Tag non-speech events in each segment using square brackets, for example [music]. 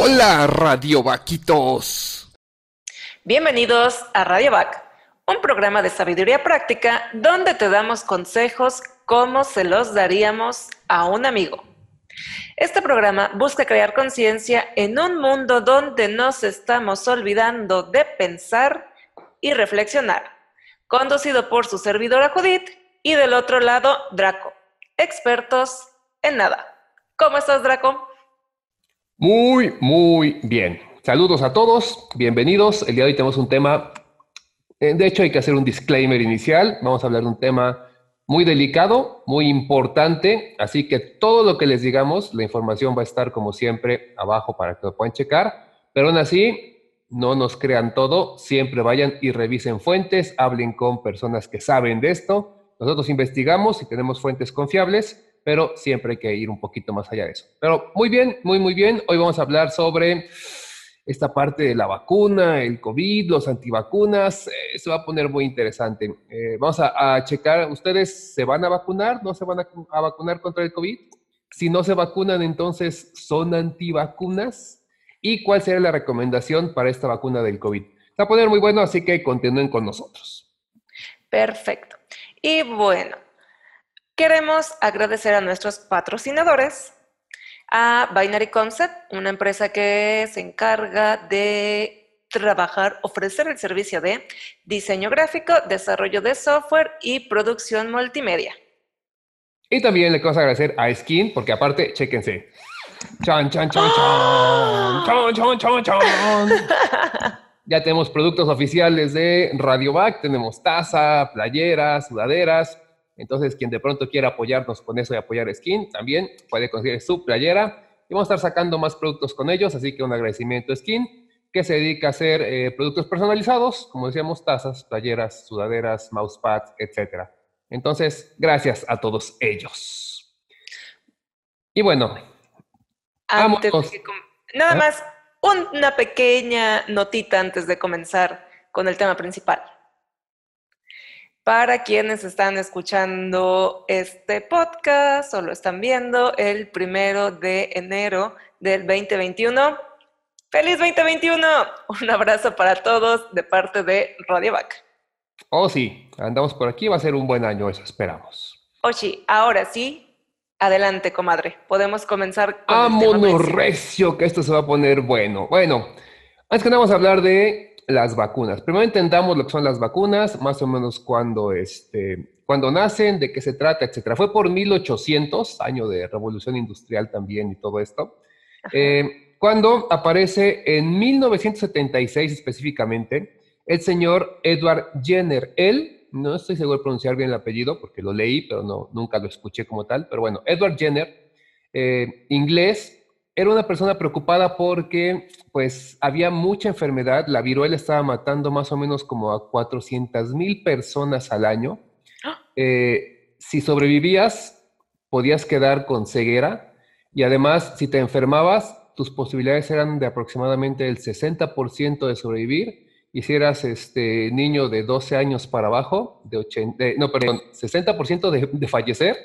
Hola, Radio Vaquitos. Bienvenidos a Radio Vac, un programa de sabiduría práctica donde te damos consejos como se los daríamos a un amigo. Este programa busca crear conciencia en un mundo donde nos estamos olvidando de pensar y reflexionar. Conducido por su servidora Judith y del otro lado, Draco, expertos en nada. ¿Cómo estás, Draco? Muy, muy bien. Saludos a todos, bienvenidos. El día de hoy tenemos un tema, eh, de hecho hay que hacer un disclaimer inicial. Vamos a hablar de un tema muy delicado, muy importante, así que todo lo que les digamos, la información va a estar como siempre abajo para que lo puedan checar, pero aún así, no nos crean todo, siempre vayan y revisen fuentes, hablen con personas que saben de esto. Nosotros investigamos y tenemos fuentes confiables, pero siempre hay que ir un poquito más allá de eso. Pero muy bien, muy, muy bien. Hoy vamos a hablar sobre esta parte de la vacuna, el COVID, los antivacunas. Eh, se va a poner muy interesante. Eh, vamos a, checar, ¿ustedes se van a vacunar? ¿No se van a, a, vacunar contra el COVID? Si no se vacunan, entonces, ¿son antivacunas? ¿Y cuál sería la recomendación para esta vacuna del COVID? Se va a poner muy bueno, así que continúen con nosotros. Perfecto. Y bueno, Queremos agradecer a nuestros patrocinadores, a Binary Concept, una empresa que se encarga de trabajar, ofrecer el servicio de diseño gráfico, desarrollo de software y producción multimedia. Y también le queremos agradecer a Skin, porque aparte, chéquense. Chan, chan, chan, chan. Chan, chan, chan, chan. [laughs] Ya tenemos productos oficiales de Radiovac, tenemos taza, playeras, sudaderas, entonces, quien de pronto quiera apoyarnos con eso y apoyar Skin, también puede conseguir su playera. Y vamos a estar sacando más productos con ellos, así que un agradecimiento a Skin, que se dedica a hacer eh, productos personalizados, como decíamos, tazas, playeras, sudaderas, mousepads, etc. Entonces, gracias a todos ellos. Y bueno, antes nada ¿Ah? más una pequeña notita antes de comenzar con el tema principal. Para quienes están escuchando este podcast o lo están viendo el primero de enero del 2021, ¡Feliz 2021! Un abrazo para todos de parte de Radio Vac. Oh, sí, andamos por aquí, va a ser un buen año, eso esperamos. Ochi, ahora sí, adelante, comadre. Podemos comenzar con. ¡Vámonos, recio! Que esto se va a poner bueno. Bueno, antes que nada, vamos a hablar de las vacunas. Primero entendamos lo que son las vacunas, más o menos cuando, este, cuando nacen, de qué se trata, etcétera. Fue por 1800, año de revolución industrial también y todo esto, eh, cuando aparece en 1976 específicamente el señor Edward Jenner. Él, no estoy seguro de pronunciar bien el apellido porque lo leí, pero no, nunca lo escuché como tal, pero bueno, Edward Jenner, eh, inglés, era una persona preocupada porque pues había mucha enfermedad, la viruela estaba matando más o menos como a 400 mil personas al año. ¡Ah! Eh, si sobrevivías, podías quedar con ceguera y además si te enfermabas, tus posibilidades eran de aproximadamente el 60% de sobrevivir y si eras este, niño de 12 años para abajo, de 80, no, perdón, 60% de, de fallecer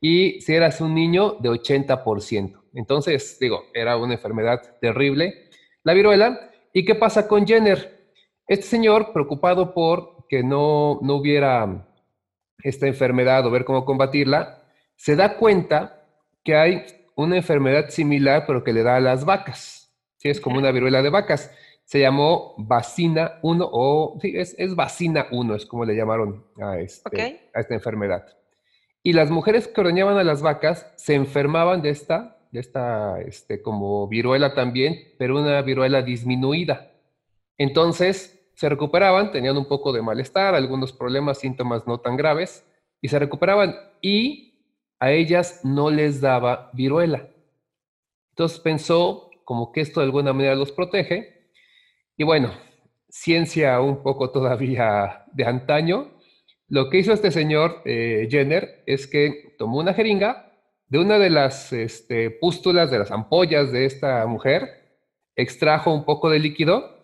y si eras un niño de 80%. Entonces, digo, era una enfermedad terrible, la viruela. ¿Y qué pasa con Jenner? Este señor, preocupado por que no, no hubiera esta enfermedad o ver cómo combatirla, se da cuenta que hay una enfermedad similar, pero que le da a las vacas. ¿sí? Es como una viruela de vacas. Se llamó Vacina 1, o sí, es, es Vacina 1, es como le llamaron a, este, a esta enfermedad. Y las mujeres que ordeñaban a las vacas se enfermaban de esta esta este, como viruela también, pero una viruela disminuida. Entonces se recuperaban, tenían un poco de malestar, algunos problemas, síntomas no tan graves, y se recuperaban y a ellas no les daba viruela. Entonces pensó como que esto de alguna manera los protege. Y bueno, ciencia un poco todavía de antaño, lo que hizo este señor eh, Jenner es que tomó una jeringa, de una de las este, pústulas, de las ampollas de esta mujer, extrajo un poco de líquido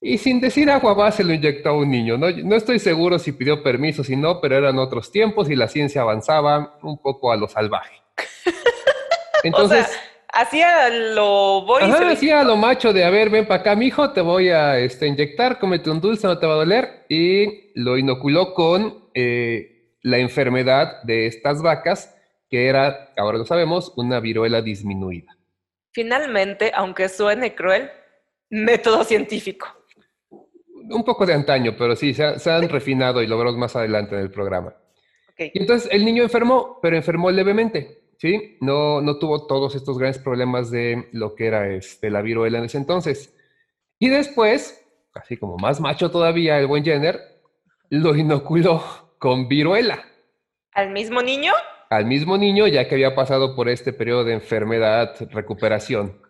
y sin decir agua va se lo inyectó a un niño. No, no estoy seguro si pidió permiso, si no, pero eran otros tiempos y la ciencia avanzaba un poco a lo salvaje. [laughs] Entonces, hacía lo voy Ajá, hacía lo macho de, a ver, ven para acá, mijo, te voy a este, inyectar, cómete un dulce, no te va a doler. Y lo inoculó con eh, la enfermedad de estas vacas, que era, ahora lo sabemos, una viruela disminuida. Finalmente, aunque suene cruel, método científico. Un poco de antaño, pero sí, se, han refinado y lo veremos más adelante en el programa. Y entonces el niño enfermó, pero enfermó levemente. ¿sí? No, no tuvo todos estos grandes problemas de lo que era este, la viruela en ese entonces. Y después, así como más macho todavía, el buen Jenner lo inoculó con viruela. ¿Al mismo niño? Al mismo niño, ya que había pasado por este periodo de enfermedad, recuperación.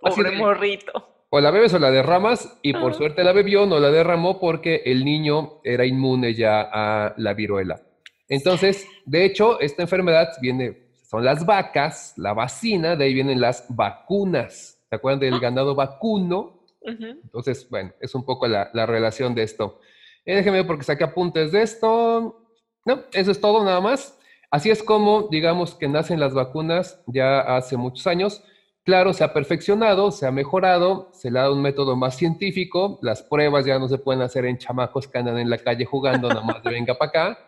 Pobre morrito. O la bebes o la derramas, y por suerte la bebió, no la derramó porque el niño era inmune ya a la viruela. Entonces, de hecho, esta enfermedad viene son las vacas, la vacina, de ahí vienen las vacunas. ¿Se acuerdan del ah. ganado vacuno? Entonces, bueno, es un poco la, relación de esto. Eh, déjenme ver porque saqué apuntes de esto. No, eso es todo nada más. Así es como, digamos, que nacen las vacunas ya hace muchos años. Claro, se ha perfeccionado, se ha mejorado, se le ha dado un método más científico. Las pruebas ya no se pueden hacer en chamacos que andan en la calle jugando, nada más de venga para acá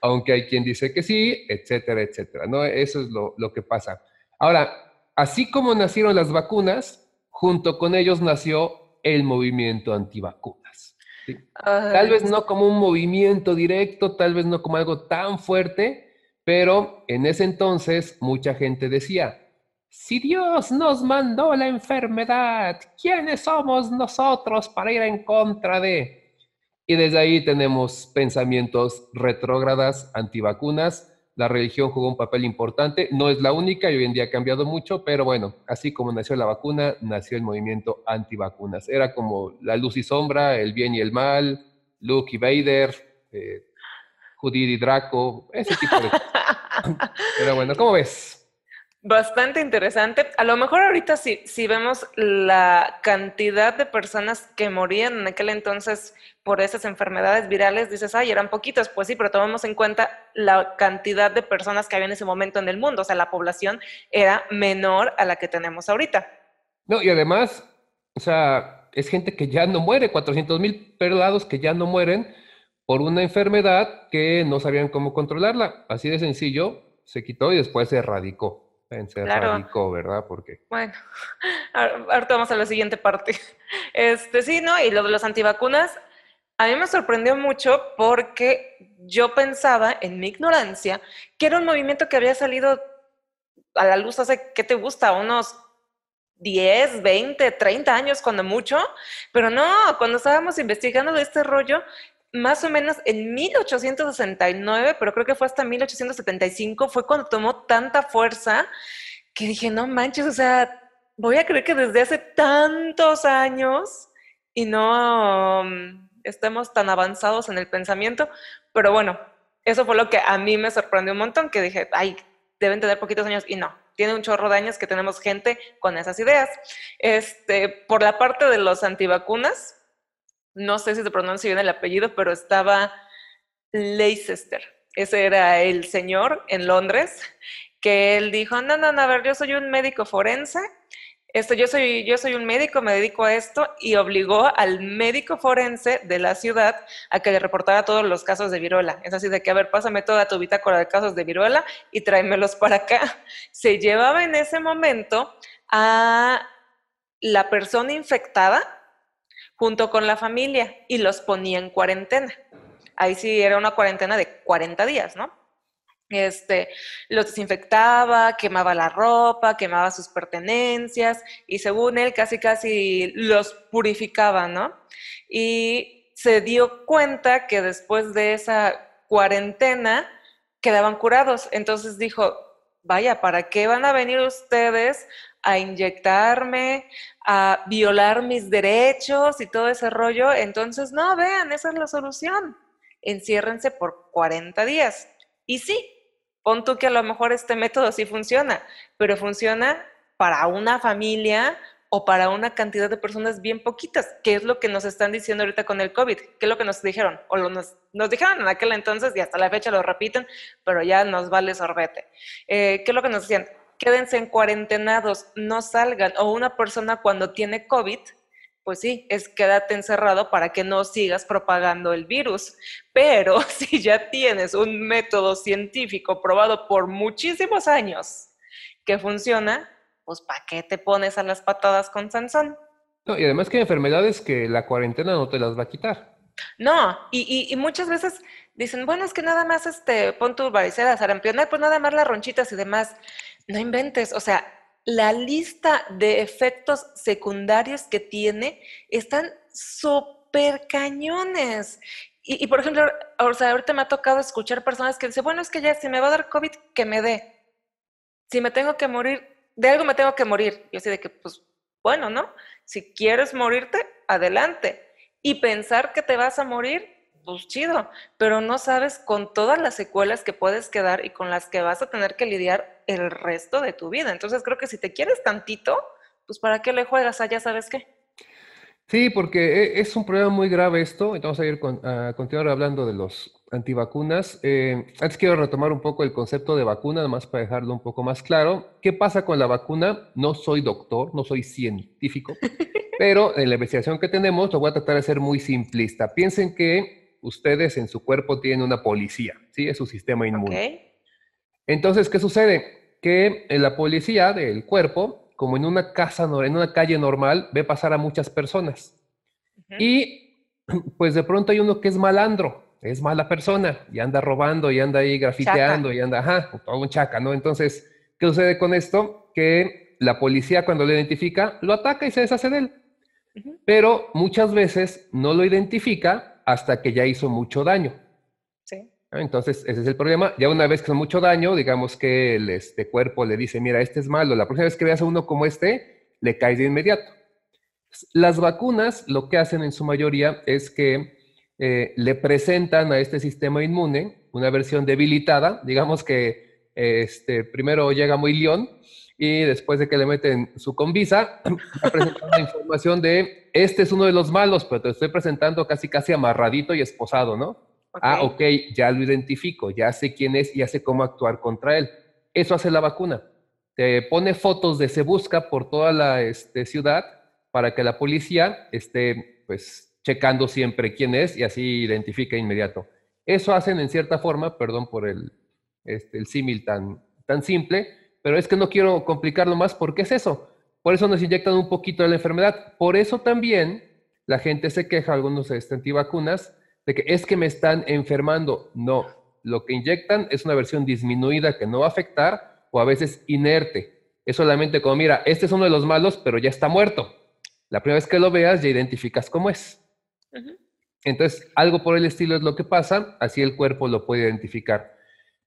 aunque hay quien dice que sí, etcétera, etcétera. ¿no? Eso es lo, que pasa. Ahora, así como nacieron las vacunas, junto con ellos nació el movimiento antivacunas. Tal vez no como un movimiento directo, tal vez no como algo tan fuerte, pero en ese entonces mucha gente decía, si Dios nos mandó la enfermedad, ¿quiénes somos nosotros para ir en contra de? Y desde ahí tenemos pensamientos retrógradas, antivacunas. La religión jugó un papel importante, no es la única y hoy en día ha cambiado mucho, pero bueno, así como nació la vacuna, nació el movimiento antivacunas. Era como la luz y sombra, el bien y el mal, Luke y Vader, eh, Judith y Draco, ese tipo de cosas. [laughs] Pero bueno, ¿cómo ves? Bastante interesante. A lo mejor ahorita si, si vemos la cantidad de personas que morían en aquel entonces por esas enfermedades virales, dices, ay, eran poquitas. Pues sí, pero tomamos en cuenta la cantidad de personas que había en ese momento en el mundo. O sea, la población era menor a la que tenemos ahorita. No, y además, o sea, es gente que ya no muere, 400 mil pelados que ya no mueren por una enfermedad que no sabían cómo controlarla. Así de sencillo, se quitó y después se erradicó se claro. ¿verdad? Porque... Bueno, [laughs] ahorita vamos a la siguiente parte. [laughs] Este, sí, ¿no? Y lo de los antivacunas, a mí me sorprendió mucho porque yo pensaba, en mi ignorancia, que era un movimiento que había salido a la luz hace, ¿qué te gusta? Unos 10, 20, 30 años cuando mucho, pero no, cuando estábamos investigando de este rollo, más o menos en 1869, pero creo que fue hasta 1875, fue cuando tomó tanta fuerza que dije, no manches, o sea, voy a creer que desde hace tantos años y no um, estemos tan avanzados en el pensamiento, pero bueno, eso fue lo que a mí me sorprendió un montón, que dije, ay, deben tener poquitos años y no, tiene un chorro de años que tenemos gente con esas ideas. Este, por la parte de los antivacunas, no sé si se pronuncia bien el apellido, pero estaba Leicester. Ese era el señor en Londres, que él dijo, no, no, no, a ver, yo soy un médico forense, esto, yo, soy, yo soy un médico, me dedico a esto, y obligó al médico forense de la ciudad a que le reportara todos los casos de viruela. Es así de que, a ver, pásame toda tu bitácora de casos de viruela y tráemelos para acá. [laughs] Se llevaba en ese momento a la persona infectada, junto con la familia y los ponía en cuarentena. Ahí sí era una cuarentena de 40 días, ¿no? Este, los desinfectaba, quemaba la ropa, quemaba sus pertenencias y según él casi casi los purificaba, ¿no? Y se dio cuenta que después de esa cuarentena quedaban curados. Entonces dijo, vaya, ¿para qué van a venir ustedes a inyectarme, a violar mis derechos y todo ese rollo. Entonces, no, vean, esa es la solución. Enciérrense por 40 días. Y sí, pon tú que a lo mejor este método sí funciona, pero funciona para una familia o para una cantidad de personas bien poquitas, ¿Qué es lo que nos están diciendo ahorita con el COVID, ¿Qué es lo que nos dijeron, o nos, nos dijeron en aquel entonces y hasta la fecha lo repiten, pero ya nos vale sorbete. Eh, ¿Qué es lo que nos decían? Quédense en cuarentenados, no salgan. O una persona cuando tiene COVID, pues sí, es quédate encerrado para que no sigas propagando el virus. Pero [laughs] si ya tienes un método científico probado por muchísimos años que funciona, pues ¿para qué te pones a las patadas con Sansón? No, y además que hay enfermedades que la cuarentena no te las va a quitar. No, y, muchas veces dicen, bueno, es que nada más este, pon tu varicela, sarampión, pues nada más las ronchitas y demás. No inventes, o sea, la lista de efectos secundarios que tiene están súper cañones. Y, por ejemplo, o sea, ahorita me ha tocado escuchar personas que dicen, bueno, es que ya si me va a dar COVID, que me dé. Si me tengo que morir, de algo me tengo que morir. Yo así de que, pues, bueno, ¿no? Si quieres morirte, adelante. Y pensar que te vas a morir, pues chido, pero no sabes con todas las secuelas que puedes quedar y con las que vas a tener que lidiar el resto de tu vida. Entonces creo que si te quieres tantito, pues para qué le juegas a ya sabes qué. Sí, porque e, es un problema muy grave esto. Entonces vamos a ir con, a continuar hablando de los antivacunas. Eh, antes quiero retomar un poco el concepto de vacuna, además para dejarlo un poco más claro. ¿Qué pasa con la vacuna? No soy doctor, no soy científico, [laughs] pero en la investigación que tenemos lo voy a tratar de ser muy simplista. Piensen que ustedes en su cuerpo tienen una policía, ¿sí? Es su sistema inmune. Entonces, ¿qué sucede? Que la policía del cuerpo, como en una casa, en una calle normal, ve pasar a muchas personas. Y pues de pronto hay uno que es malandro, es mala persona y anda robando y anda ahí grafiteando y anda, ajá, todo un chaca, ¿no? Entonces, ¿qué sucede con esto? Que la policía cuando lo identifica, lo ataca y se deshace de él. Pero muchas veces no lo identifica hasta que ya hizo mucho daño. Sí. Entonces, ese es el problema. Ya una vez que hizo mucho daño, digamos que el este cuerpo le dice, mira, este es malo, la próxima vez que veas a uno como este, le caes de inmediato. Las vacunas lo que hacen en su mayoría es que eh, le presentan a este sistema inmune una versión debilitada, digamos que este, primero llega muy león y después de que le meten su convisa, [clears throat] presentan la información de, este es uno de los malos, pero te estoy presentando casi casi amarradito y esposado, ¿no? Ah, ok, ya lo identifico, ya sé quién es y ya sé cómo actuar contra él. Eso hace la vacuna. Te pone fotos de se busca por toda la este, ciudad para que la policía esté, pues, checando siempre quién es y así identifica inmediato. Eso hacen en cierta forma, perdón por el, este, el símil tan, tan simple, pero es que no quiero complicarlo más porque es eso. Por eso nos inyectan un poquito de la enfermedad. Por eso también la gente se queja, algunos este, antivacunas, de que es que me están enfermando. No, lo que inyectan es una versión disminuida que no va a afectar o a veces inerte. Es solamente como, mira, este es uno de los malos, pero ya está muerto. La primera vez que lo veas ya identificas cómo es. Entonces, algo por el estilo es lo que pasa, así el cuerpo lo puede identificar.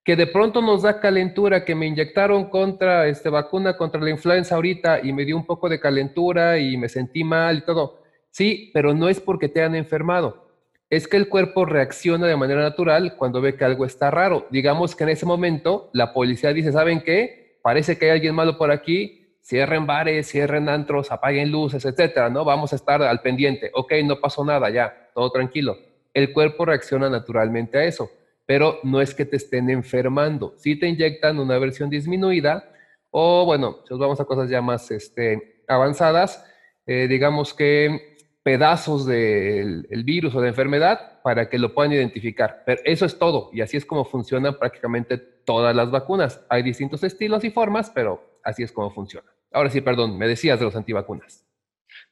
Que de pronto nos da calentura, que me inyectaron contra este vacuna contra la influenza ahorita y me dio un poco de calentura y me sentí mal y todo. Sí, pero no es porque te han enfermado. Es que el cuerpo reacciona de manera natural cuando ve que algo está raro. Digamos que en ese momento la policía dice, ¿saben qué? Parece que hay alguien malo por aquí, cierren bares, cierren antros, apaguen luces, etcétera, ¿no? Vamos a estar al pendiente. Ok, no pasó nada, ya, todo tranquilo. El cuerpo reacciona naturalmente a eso, pero no es que te estén enfermando. Si te inyectan una versión disminuida, o bueno, nos vamos a cosas ya más este, avanzadas, eh, digamos que pedazos del virus o de enfermedad para que lo puedan identificar. Pero eso es todo, y así es como funcionan prácticamente todas las vacunas. Hay distintos estilos y formas, pero así es como funciona. Ahora sí, perdón, me decías de los antivacunas.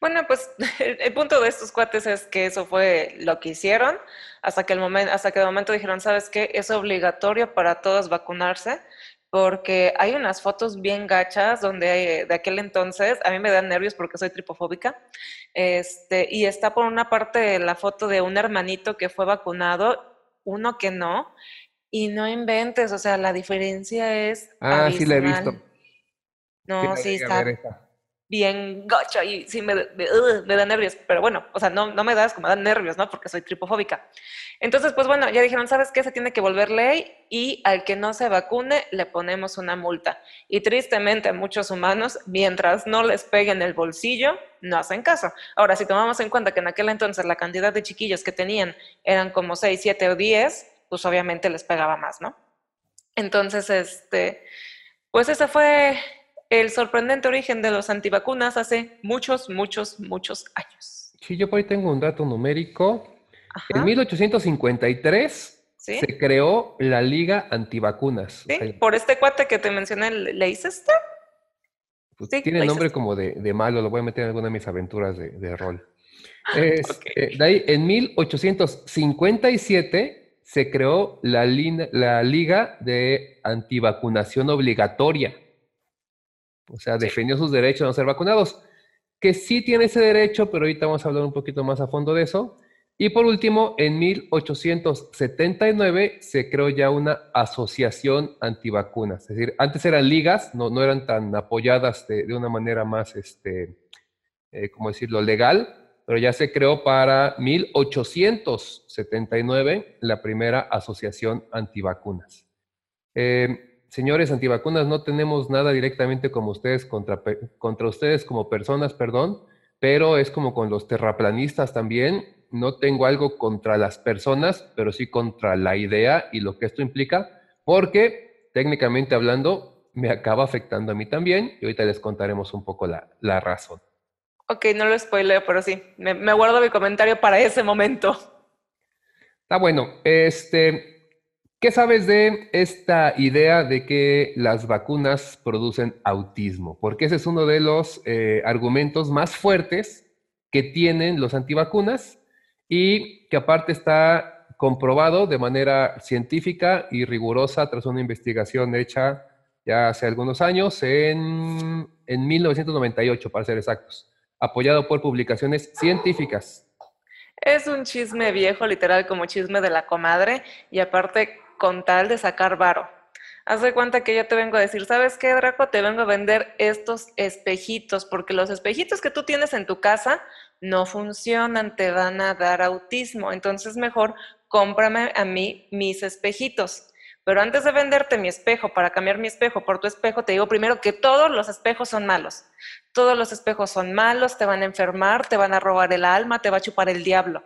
Bueno, pues [laughs] el punto de estos cuates es que eso fue lo que hicieron hasta que el momento, hasta que de momento dijeron, ¿sabes qué? Es obligatorio para todos vacunarse porque hay unas fotos bien gachas donde de aquel entonces, a mí me dan nervios porque soy tripofóbica, este, y está por una parte la foto de un hermanito que fue vacunado, uno que no, y no inventes, o sea, la diferencia es... Ah, sí la he visto. No, sí, está bien gocho y sí me, me, da nervios, pero bueno, o sea, no, no me das como da nervios, ¿no? Porque soy tripofóbica. Entonces, pues bueno, ya dijeron, ¿sabes qué? Se tiene que volver ley y al que no se vacune le ponemos una multa. Y tristemente a muchos humanos, mientras no les peguen el bolsillo, no hacen caso. Ahora, si tomamos en cuenta que en aquel entonces la cantidad de chiquillos que tenían eran como 6, 7 o 10, pues obviamente les pegaba más, ¿no? Entonces, este Pues ese fue el sorprendente origen de los antivacunas hace muchos, muchos, muchos años. Sí, yo por ahí tengo un dato numérico. En 1853 se creó la Liga Antivacunas. Sí, por este cuate que te mencioné, Leicester. Pues tiene nombre como de, malo, lo voy a meter en alguna de mis aventuras de, rol. [laughs] Eh, de ahí, en 1857 se creó la, la Liga de Antivacunación Obligatoria. O sea, defendió sus derechos a no ser vacunados, que sí tiene ese derecho, pero ahorita vamos a hablar un poquito más a fondo de eso. Y por último, en 1879 se creó ya una asociación antivacunas. Es decir, antes eran ligas, no, no eran tan apoyadas de, una manera más, este, eh, ¿cómo decirlo?, legal, pero ya se creó para 1879 la primera asociación antivacunas. Eh, señores antivacunas, no tenemos nada directamente como ustedes contra, contra ustedes como personas, perdón, pero es como con los terraplanistas también no tengo algo contra las personas, pero sí contra la idea y lo que esto implica, porque técnicamente hablando, me acaba afectando a mí también y ahorita les contaremos un poco la, razón. Ok, no lo spoileo, pero sí, me, me, guardo mi comentario para ese momento. Está bueno. Este, ¿Qué sabes de esta idea de que las vacunas producen autismo? Porque ese es uno de los eh, argumentos más fuertes que tienen los antivacunas y que aparte está comprobado de manera científica y rigurosa tras una investigación hecha ya hace algunos años, en, en 1998 para ser exactos, apoyado por publicaciones científicas. Es un chisme viejo, literal como chisme de la comadre, y aparte con tal de sacar varo. Haz de cuenta que yo te vengo a decir, ¿sabes qué, Draco? Te vengo a vender estos espejitos, porque los espejitos que tú tienes en tu casa no funcionan, te van a dar autismo. Entonces, mejor cómprame a mí mis espejitos. Pero antes de venderte mi espejo, para cambiar mi espejo por tu espejo, te digo primero que todos los espejos son malos. Todos los espejos son malos, te van a enfermar, te van a robar el alma, te va a chupar el diablo.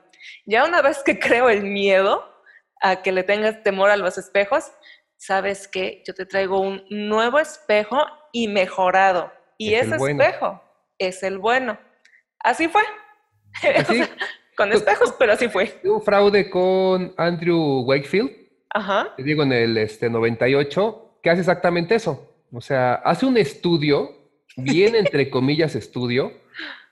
Ya una vez que [laughs] creo el miedo a que le tengas temor a los espejos, sabes que yo te traigo un nuevo espejo y mejorado. Y ese espejo es el bueno. Así fue. [laughs] con espejos, pero así fue. Un fraude con Andrew Wakefield. Ajá. Te digo, en el este, 98, que hace exactamente eso. O sea, hace un estudio, bien [laughs] entre comillas estudio.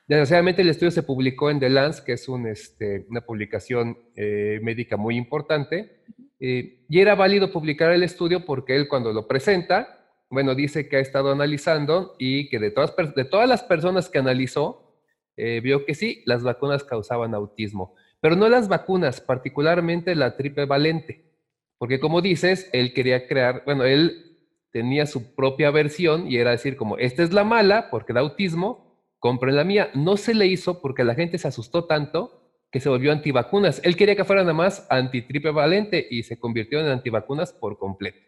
Desgraciadamente el estudio se publicó en The Lance, que es este, una publicación eh, médica muy importante. Eh, y era válido publicar el estudio porque él cuando lo presenta, bueno, dice que ha estado analizando y que de todas, de todas las personas que analizó, eh, vio que sí, las vacunas causaban autismo, pero no las vacunas, particularmente la triple valente, porque como dices, él quería crear, bueno, él tenía su propia versión y era decir como, esta es la mala porque da autismo, compren la mía. No se le hizo porque la gente se asustó tanto que se volvió antivacunas. Él quería que fuera nada más antitriple valente y se convirtió en antivacunas por completo.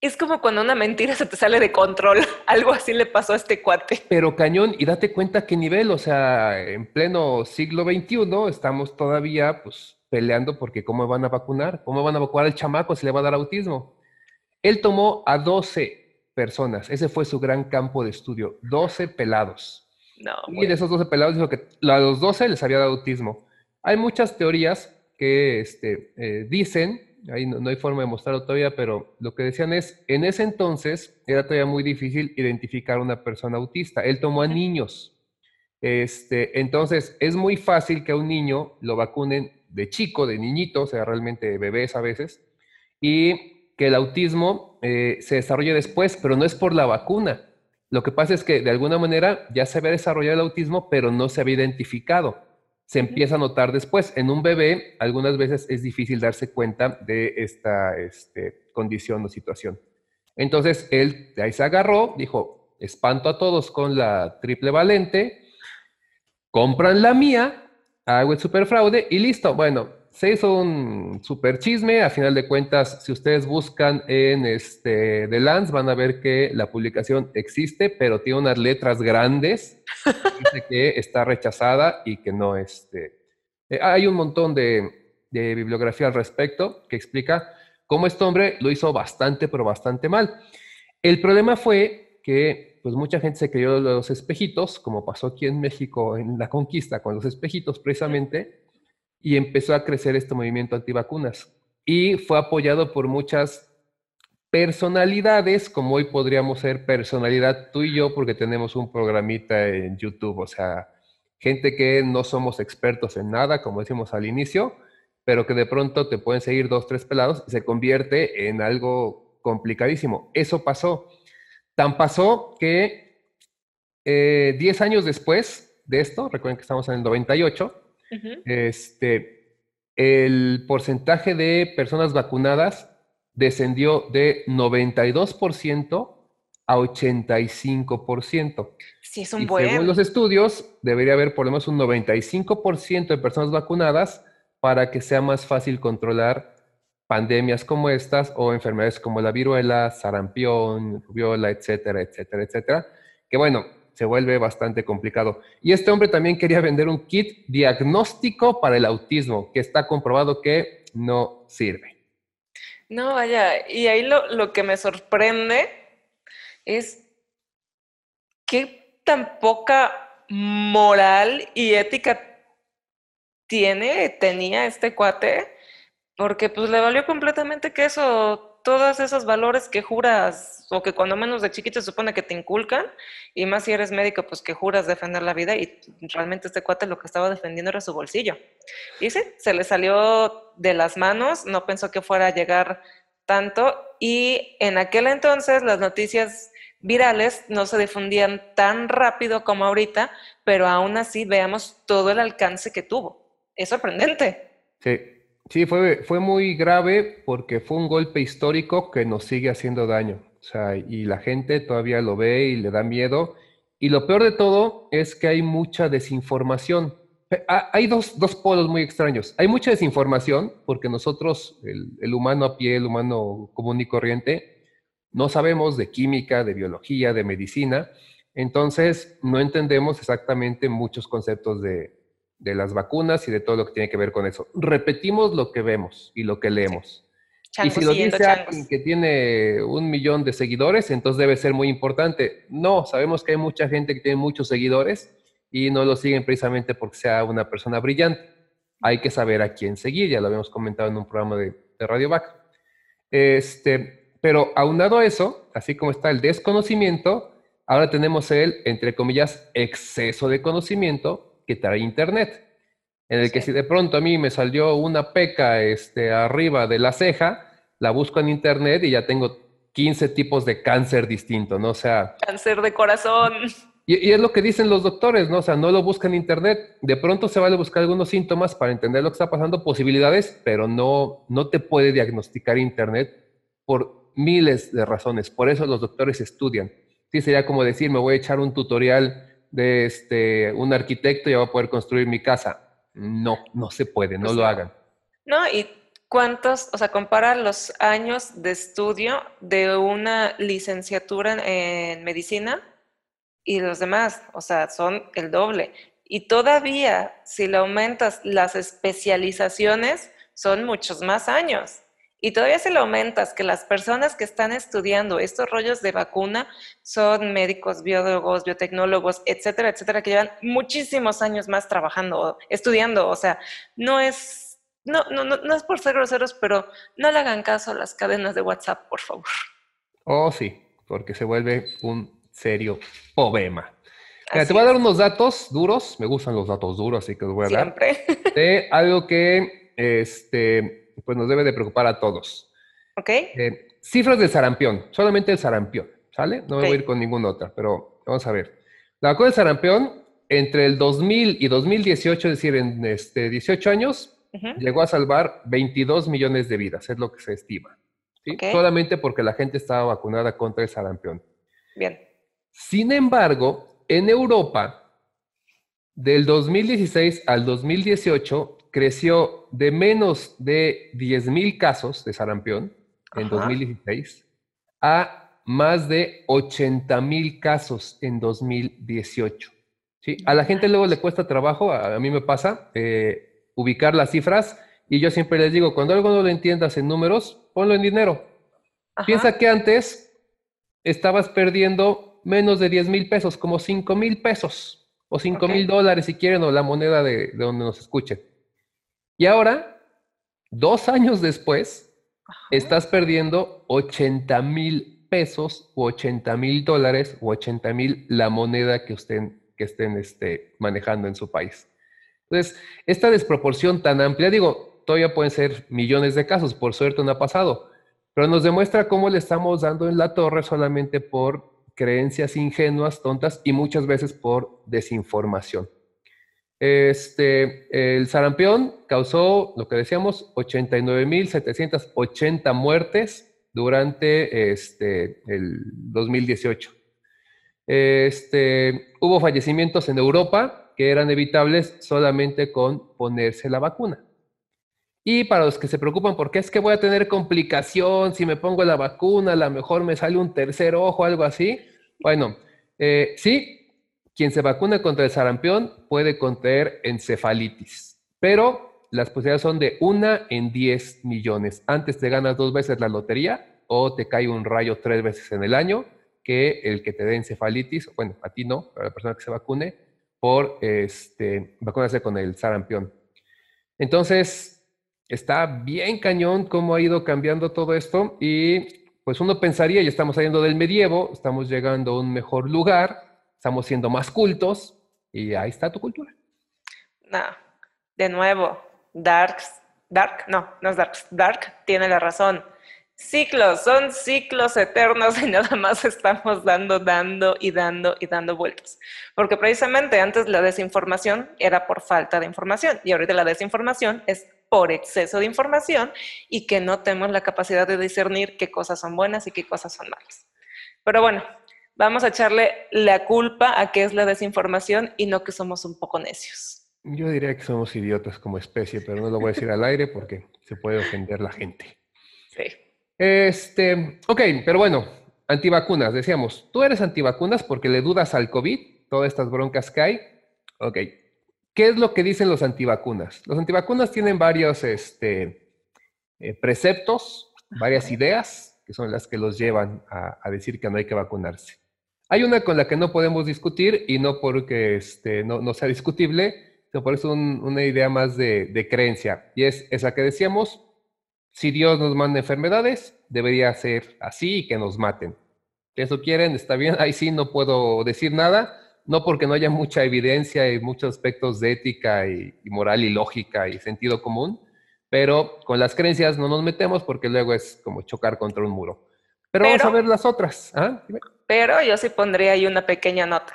Es como cuando una mentira se te sale de control. [laughs] Algo así le pasó a este cuate. Pero cañón, y date cuenta qué nivel, o sea, en pleno siglo XXI estamos todavía pues peleando porque cómo van a vacunar, cómo van a vacunar al chamaco si le va a dar autismo. Él tomó a 12 personas, ese fue su gran campo de estudio, 12 pelados. No, y de esos 12 pelados dijo que a los 12 les había dado autismo. Hay muchas teorías que este, eh, dicen ahí no, hay forma de mostrarlo todavía, pero lo que decían es, en ese entonces era todavía muy difícil identificar a una persona autista. Él tomó a niños. Este, entonces, es muy fácil que a un niño lo vacunen de chico, de niñito, o sea, realmente bebés a veces, y que el autismo eh, se desarrolle después, pero no es por la vacuna. Lo que pasa es que de alguna manera ya se había desarrollado el autismo, pero no se había identificado se empieza a notar después. En un bebé, algunas veces es difícil darse cuenta de esta este, condición o situación. Entonces, él de ahí se agarró, dijo, espanto a todos con la triple valente, compran la mía, hago el super fraude y listo. Bueno, se hizo un super chisme. A final de cuentas, si ustedes buscan en este The Lance, van a ver que la publicación existe, pero tiene unas letras grandes. [laughs] Dice que está rechazada y que no este. Eh, hay un montón de, de, bibliografía al respecto que explica cómo este hombre lo hizo bastante, pero bastante mal. El problema fue que pues mucha gente se creyó los espejitos, como pasó aquí en México en la conquista con los espejitos precisamente, y empezó a crecer este movimiento antivacunas. Y fue apoyado por muchas personalidades, como hoy podríamos ser personalidad tú y yo, porque tenemos un programita en YouTube, o sea, gente que no somos expertos en nada, como decimos al inicio, pero que de pronto te pueden seguir dos, tres pelados y se convierte en algo complicadísimo. Eso pasó. Tan pasó que 10 eh, años después de esto, recuerden que estamos en el 98, este, el porcentaje de personas vacunadas descendió de 92% a 85%. Sí, es un buen. Según los estudios, debería haber por lo menos un 95% de personas vacunadas para que sea más fácil controlar pandemias como estas o enfermedades como la viruela, sarampión, rubiola, etcétera, etcétera, etcétera. Que bueno, se vuelve bastante complicado. Y este hombre también quería vender un kit diagnóstico para el autismo, que está comprobado que no sirve. No, vaya, y ahí lo, lo que me sorprende es qué tan poca moral y ética tiene, tenía este cuate, porque pues le valió completamente que eso, todos esos valores que juras o que cuando menos de chiquito se supone que te inculcan, y más si eres médico, pues que juras defender la vida, y realmente este cuate lo que estaba defendiendo era su bolsillo. Y sí, se le salió de las manos, no pensó que fuera a llegar tanto, y en aquel entonces las noticias virales no se difundían tan rápido como ahorita, pero aún así veamos todo el alcance que tuvo. Es sorprendente. Sí, sí, fue, fue muy grave porque fue un golpe histórico que nos sigue haciendo daño. O sea, y la gente todavía lo ve y le da miedo. Y lo peor de todo es que hay mucha desinformación. Hay dos, dos polos muy extraños. Hay mucha desinformación porque nosotros, el, el, humano a pie, el humano común y corriente, no sabemos de química, de biología, de medicina. Entonces, no entendemos exactamente muchos conceptos de, de las vacunas y de todo lo que tiene que ver con eso. Repetimos lo que vemos y lo que leemos y si lo dice alguien que tiene un millón de seguidores, entonces debe ser muy importante. No, sabemos que hay mucha gente que tiene muchos seguidores y no lo siguen precisamente porque sea una persona brillante. Hay que saber a quién seguir, ya lo habíamos comentado en un programa de, Radio Back. Este, pero aunado a eso, así como está el desconocimiento, ahora tenemos el, entre comillas, exceso de conocimiento que trae Internet en el que si de pronto a mí me salió una peca este, arriba de la ceja, la busco en internet y ya tengo 15 tipos de cáncer distinto, ¿no? O sea... Cáncer de corazón. Y, y, es lo que dicen los doctores, ¿no? O sea, no lo buscan en internet. De pronto se vale buscar algunos síntomas para entender lo que está pasando, posibilidades, pero no, no te puede diagnosticar internet por miles de razones. Por eso los doctores estudian. Sí, sería como decir, me voy a echar un tutorial de este, un arquitecto y voy a poder construir mi casa no, no se puede, no lo hagan. No, y cuántos, o sea, compara los años de estudio de una licenciatura en, medicina y los demás, o sea, son el doble. Y todavía, si le aumentas las especializaciones, son muchos más años. Y todavía si le aumentas que las personas que están estudiando estos rollos de vacuna son médicos, biólogos, biotecnólogos, etcétera, etcétera, que llevan muchísimos años más trabajando, estudiando. O sea, no es, no, no, no, es por ser groseros, pero no le hagan caso a las cadenas de WhatsApp, por favor. Oh, sí, porque se vuelve un serio problema. te voy a dar unos datos duros, me gustan los datos duros, así que los voy a Siempre. dar. [laughs] De algo que este, pues nos debe de preocupar a todos. Ok. Eh, cifras del sarampión, solamente el sarampión, ¿sale? No me voy a ir con ninguna otra, pero vamos a ver. La vacuna del sarampión, entre el 2000 y 2018, es decir, en este, 18 años, llegó a salvar 22 millones de vidas, es lo que se estima. ¿sí? Solamente porque la gente estaba vacunada contra el sarampión. Bien. Sin embargo, en Europa, del 2016 al 2018, creció de menos de 10.000 casos de sarampión en 2016 a más de 80.000 casos en 2018. ¿sí? A la gente luego le cuesta trabajo, a, mí me pasa, eh, ubicar las cifras y yo siempre les digo, cuando algo no lo entiendas en números, ponlo en dinero. Piensa que antes estabas perdiendo menos de 10 mil pesos, como 5 mil pesos o 5 mil dólares si quieren, o la moneda de, donde nos escuchen. Y ahora, dos años después, estás perdiendo 80 mil pesos o 80 mil dólares o 80 mil la moneda que, usted, que estén este, manejando en su país. Entonces, esta desproporción tan amplia, digo, todavía pueden ser millones de casos, por suerte no ha pasado, pero nos demuestra cómo le estamos dando en la torre solamente por creencias ingenuas, tontas y muchas veces por desinformación. Este, el sarampión causó, lo que decíamos, 89.780 muertes durante este, el 2018. Este, hubo fallecimientos en Europa que eran evitables solamente con ponerse la vacuna. Y para los que se preocupan, porque es que voy a tener complicación si me pongo la vacuna, a lo mejor me sale un tercer ojo, algo así. Bueno, eh, sí, quien se vacuna contra el sarampión puede contraer encefalitis, pero las posibilidades son de una en 10 millones. Antes te ganas dos veces la lotería o te cae un rayo tres veces en el año que el que te dé encefalitis, bueno, a ti no, a la persona que se vacune, por este, vacunarse con el sarampión. Entonces, está bien cañón cómo ha ido cambiando todo esto y pues uno pensaría, ya estamos saliendo del medievo, estamos llegando a un mejor lugar, estamos siendo más cultos y ahí está tu cultura. No, de nuevo, Dark, Dark, no, no es Dark, Dark tiene la razón. Ciclos, son ciclos eternos y [laughs] nada más estamos dando, dando y dando y dando vueltas. Porque precisamente antes la desinformación era por falta de información y ahorita la desinformación es por exceso de información y que no tenemos la capacidad de discernir qué cosas son buenas y qué cosas son malas. Pero bueno, vamos a echarle la culpa a qué es la desinformación y no que somos un poco necios. Yo diría que somos idiotas como especie, pero no lo voy a decir al aire porque se puede ofender la gente. Sí. Este, ok, pero bueno, antivacunas, decíamos, tú eres antivacunas porque le dudas al COVID, todas estas broncas que hay. Ok, ¿Qué es lo que dicen los antivacunas? Los antivacunas tienen varios este, eh, preceptos, varias ideas, que son las que los llevan a, decir que no hay que vacunarse. Hay una con la que no podemos discutir y no porque este, no, sea discutible, sino por eso una idea más de, creencia. Y es esa que decíamos, si Dios nos manda enfermedades, debería ser así y que nos maten. Si eso quieren, está bien, ahí sí no puedo decir nada, no porque no haya mucha evidencia y muchos aspectos de ética y, moral y lógica y sentido común, pero con las creencias no nos metemos porque luego es como chocar contra un muro. Pero, vamos a ver las otras. ¿ah? Pero yo sí pondría ahí una pequeña nota.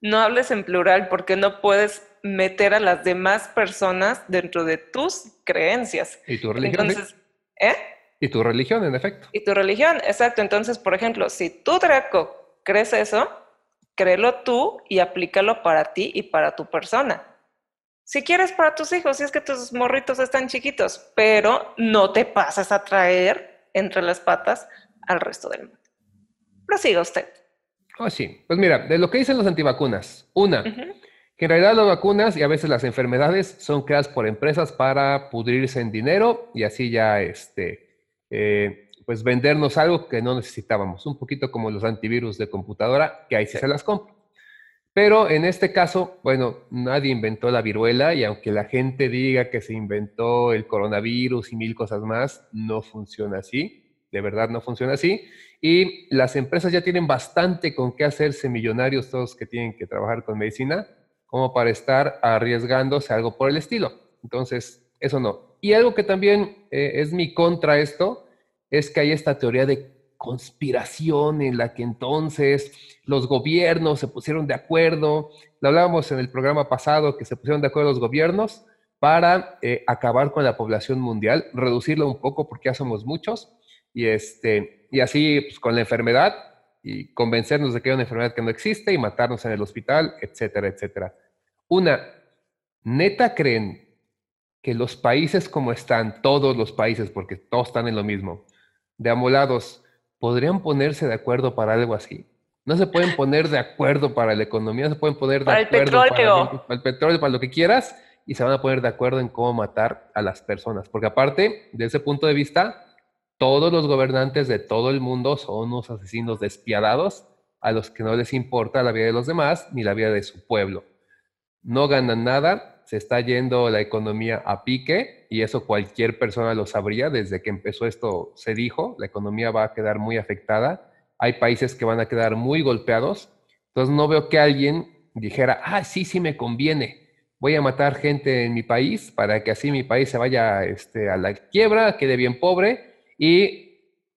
No hables en plural porque no puedes meter a las demás personas dentro de tus creencias. Y tu religión. Entonces, ¿eh? Y tu religión, en efecto. Y tu religión, exacto. Entonces, por ejemplo, si tú, Draco, crees eso, créelo tú y aplícalo para ti y para tu persona. Si quieres para tus hijos, si es que tus morritos están chiquitos, pero no te pasas a traer entre las patas al resto del mundo. Prosiga usted. Oh, sí. Pues mira, de lo que dicen los antivacunas, una, que en realidad las vacunas y a veces las enfermedades son creadas por empresas para pudrirse en dinero y así ya este, eh, pues vendernos algo que no necesitábamos, un poquito como los antivirus de computadora, que ahí sí se las compro. Pero en este caso, bueno, nadie inventó la viruela y aunque la gente diga que se inventó el coronavirus y mil cosas más, no funciona así, de verdad no funciona así. Y las empresas ya tienen bastante con qué hacerse millonarios todos que tienen que trabajar con medicina, como para estar arriesgándose algo por el estilo. Entonces, eso no. Y algo que también eh, es mi contra esto, es que hay esta teoría de conspiración en la que entonces los gobiernos se pusieron de acuerdo, lo hablábamos en el programa pasado, que se pusieron de acuerdo los gobiernos para eh, acabar con la población mundial, reducirla un poco porque ya somos muchos, y, este, y así pues, con la enfermedad, y convencernos de que hay una enfermedad que no existe y matarnos en el hospital, etcétera, etcétera. Una, neta creen que los países como están, todos los países, porque todos están en lo mismo, de amolados podrían ponerse de acuerdo para algo así. No se pueden [laughs] poner de acuerdo para la economía, no se pueden poner de acuerdo el para, el petróleo, para lo que quieras, y se van a poner de acuerdo en cómo matar a las personas. Porque aparte, de ese punto de vista, todos los gobernantes de todo el mundo son unos asesinos despiadados a los que no les importa la vida de los demás ni la vida de su pueblo. No ganan nada, se está yendo la economía a pique y eso cualquier persona lo sabría. Desde que empezó esto se dijo, la economía va a quedar muy afectada. Hay países que van a quedar muy golpeados. Entonces no veo que alguien dijera, ah, sí, sí me conviene. Voy a matar gente en mi país para que así mi país se vaya este, a la quiebra, quede bien pobre y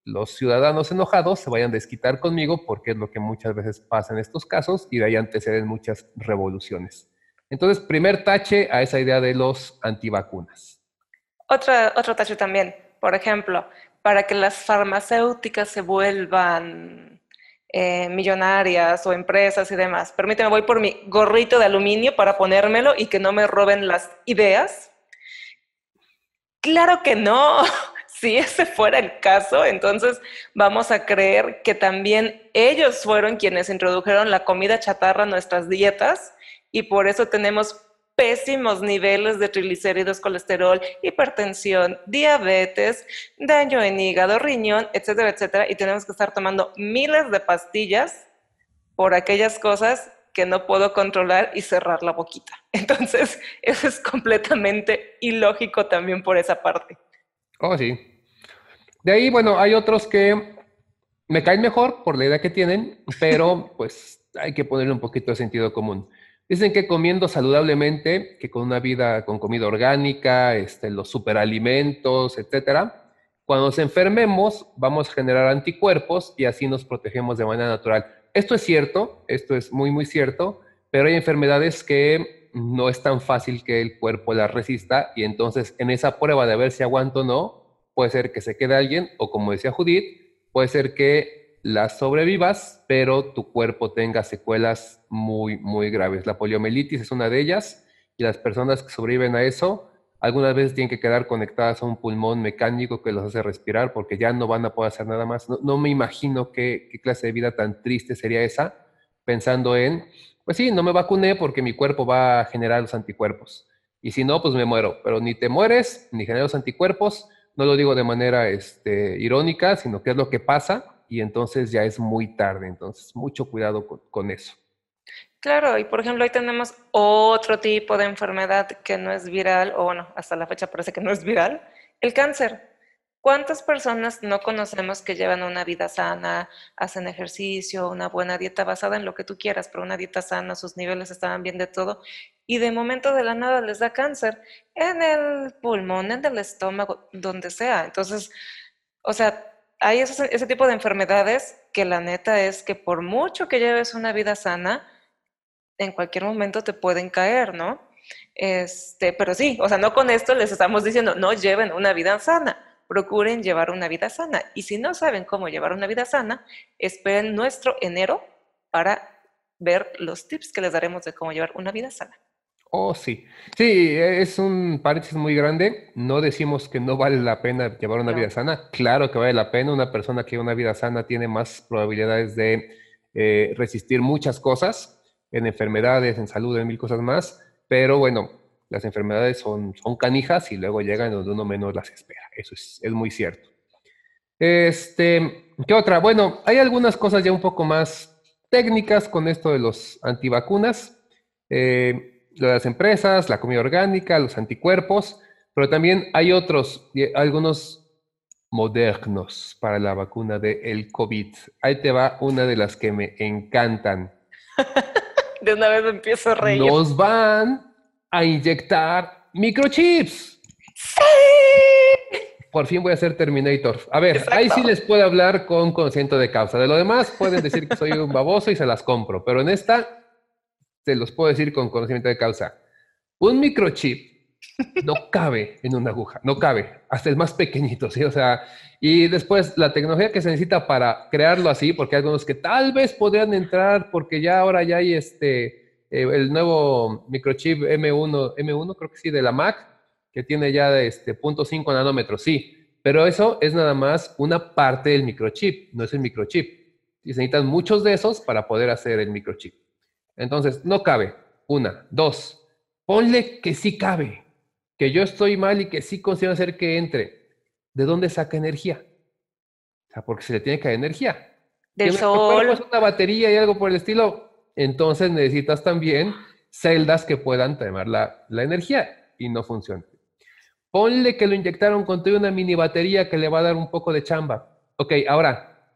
los ciudadanos enojados se vayan a desquitar conmigo porque es lo que muchas veces pasa en estos casos y de ahí anteceden muchas revoluciones. Entonces, primer tache a esa idea de los antivacunas. Otra, otro tache también, por ejemplo, para que las farmacéuticas se vuelvan eh, millonarias o empresas y demás. Permíteme, voy por mi gorrito de aluminio para ponérmelo y que no me roben las ideas. Claro que no. Si ese fuera el caso, entonces vamos a creer que también ellos fueron quienes introdujeron la comida chatarra a nuestras dietas y por eso tenemos pésimos niveles de triglicéridos, colesterol, hipertensión, diabetes, daño en hígado, riñón, etcétera, etcétera, y tenemos que estar tomando miles de pastillas por aquellas cosas que no puedo controlar y cerrar la boquita. [laughs] Entonces, eso es completamente ilógico también por esa parte. Oh, sí. De ahí, bueno, hay otros que me caen mejor por la idea que tienen, pero [laughs] pues hay que ponerle un poquito de sentido común. Dicen que comiendo saludablemente, que con una vida con comida orgánica, este, los superalimentos, etcétera, cuando nos enfermemos vamos a generar anticuerpos y así nos protegemos de manera natural. Esto es cierto, esto es muy, muy cierto, pero hay enfermedades que no es tan fácil que el cuerpo las resista y entonces en esa prueba de ver si aguanto o no, puede ser que se quede alguien o como decía Judith, puede ser que las sobrevivas, pero tu cuerpo tenga secuelas muy, muy graves. La poliomielitis es una de ellas y las personas que sobreviven a eso algunas veces tienen que quedar conectadas a un pulmón mecánico que los hace respirar porque ya no van a poder hacer nada más. No, me imagino qué clase de vida tan triste sería esa, pensando en, pues sí, no me vacuné porque mi cuerpo va a generar los anticuerpos. Y si no, pues me muero. Pero ni te mueres, ni generas anticuerpos, no lo digo de manera este, irónica, sino que es lo que pasa y entonces ya es muy tarde. Entonces, mucho cuidado con, eso. Claro, y por ejemplo, hoy tenemos otro tipo de enfermedad que no es viral, o bueno, hasta la fecha parece que no es viral, el cáncer. ¿Cuántas personas no conocemos que llevan una vida sana, hacen ejercicio, una buena dieta basada en lo que tú quieras, pero una dieta sana, sus niveles estaban bien de todo, y de momento de la nada les da cáncer en el pulmón, en el estómago, donde sea? Entonces, o sea, hay ese, tipo de enfermedades que la neta es que por mucho que lleves una vida sana, en cualquier momento te pueden caer, ¿no? Este, pero sí, o sea, no con esto les estamos diciendo, no lleven una vida sana procuren llevar una vida sana. Y si no saben cómo llevar una vida sana, esperen nuestro enero para ver los tips que les daremos de cómo llevar una vida sana. Oh, sí. Sí, es un paréntesis muy grande. No decimos que no vale la pena llevar una vida sana. Claro que vale la pena. Una persona que lleva una vida sana tiene más probabilidades de eh, resistir muchas cosas, en enfermedades, en salud, en mil cosas más. Pero bueno, las enfermedades son, son canijas y luego llegan donde uno menos las espera. Eso es, es muy cierto. Este, ¿Qué otra? Bueno, hay algunas cosas ya un poco más técnicas con esto de los antivacunas. Eh, lo de las empresas, la comida orgánica, los anticuerpos, pero también hay otros, algunos modernos para la vacuna del el COVID. Ahí te va una de las que me encantan. [laughs] de una vez empiezo a reír. Nos van a inyectar microchips. ¡Sí! Por fin voy a ser Terminator. A ver, ahí sí les puedo hablar con conocimiento de causa. De lo demás, pueden decir que soy un baboso y se las compro. Pero en esta, se los puedo decir con conocimiento de causa. Un microchip no cabe en una aguja, no cabe, hasta el más pequeñito, ¿sí? O sea, y después la tecnología que se necesita para crearlo así, porque hay algunos que tal vez podrían entrar porque ya ahora ya hay este, eh, el nuevo microchip M1, M1 creo que sí, de la Mac, que tiene ya este 0.5 nanómetros, sí, pero eso es nada más una parte del microchip, no es el microchip. Y se necesitan muchos de esos para poder hacer el microchip. Entonces, no cabe. Una, dos, ponle que sí cabe, que yo estoy mal y que sí consigo hacer que entre. ¿De dónde saca energía? O sea, porque se le tiene que dar energía. Del sol. Es una batería y algo por el estilo. Entonces necesitas también celdas que puedan tomar la, la energía y no funciona. Ponle que lo inyectaron con una mini batería que le va a dar un poco de chamba. Ok, ahora,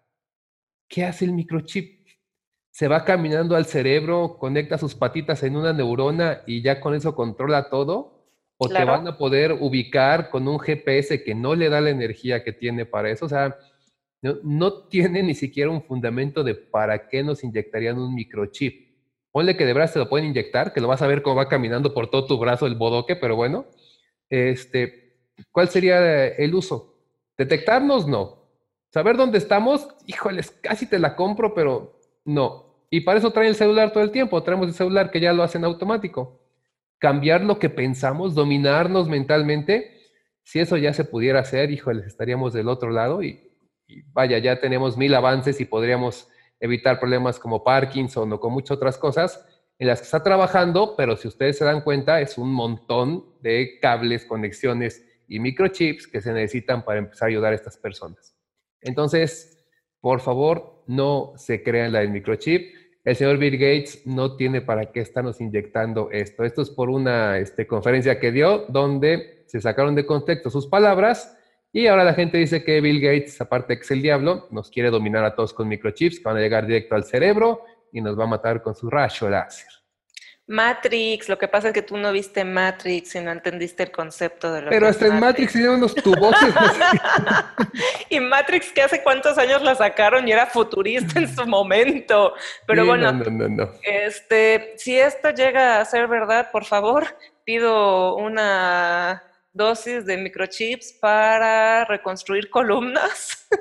¿qué hace el microchip? Se va caminando al cerebro, conecta sus patitas en una neurona y ya con eso controla todo. O te van a poder ubicar con un GPS que no le da la energía que tiene para eso. O sea, no, tiene ni siquiera un fundamento de para qué nos inyectarían un microchip. Ponle que de verdad se lo pueden inyectar, que lo vas a ver cómo va caminando por todo tu brazo el bodoque, pero bueno este, ¿cuál sería el uso? ¿Detectarnos? No. ¿Saber dónde estamos? Híjoles, casi te la compro, pero no. Y para eso trae el celular todo el tiempo. Traemos el celular que ya lo hacen automático. Cambiar lo que pensamos, dominarnos mentalmente. Si eso ya se pudiera hacer, híjoles, estaríamos del otro lado y, vaya, ya tenemos mil avances y podríamos evitar problemas como Parkinson o con muchas otras cosas en las que está trabajando, pero si ustedes se dan cuenta, es un montón de cables, conexiones y microchips que se necesitan para empezar a ayudar a estas personas. Entonces, por favor, no se crean la del microchip. El señor Bill Gates no tiene para qué estarnos inyectando esto. Esto es por una este, conferencia que dio donde se sacaron de contexto sus palabras y ahora la gente dice que Bill Gates, aparte de que es el diablo, nos quiere dominar a todos con microchips que van a llegar directo al cerebro y nos va a matar con su rayo láser. Matrix, lo que pasa es que tú no viste Matrix y no entendiste el concepto de lo Pero hasta en Matrix tiene unos tubotes. [laughs] y Matrix, que hace cuántos años la sacaron y era futurista en su momento. Pero bueno, no, no, no, este, si esto llega a ser verdad, por favor, pido una dosis de microchips para reconstruir columnas. [laughs]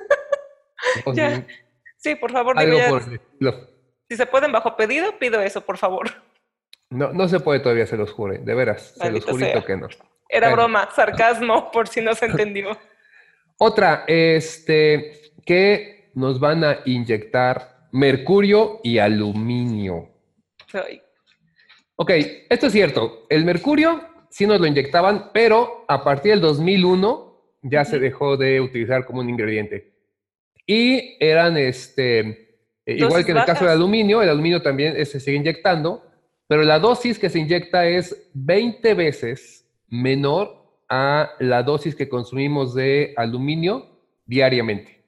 Sí, por favor, Algo si se pueden bajo pedido, pido eso, por favor. No, no se puede todavía, se los jure, de veras, se los juro que no. Era broma, sarcasmo, por si no se [laughs] entendió. Otra, este, que nos van a inyectar mercurio y aluminio. Ok, esto es cierto. El mercurio sí nos lo inyectaban, pero a partir del 2001 ya se dejó de utilizar como un ingrediente. Y eran, este, eh, igual que en el caso del aluminio, el aluminio también se sigue inyectando, pero la dosis que se inyecta es 20 veces menor a la dosis que consumimos de aluminio diariamente.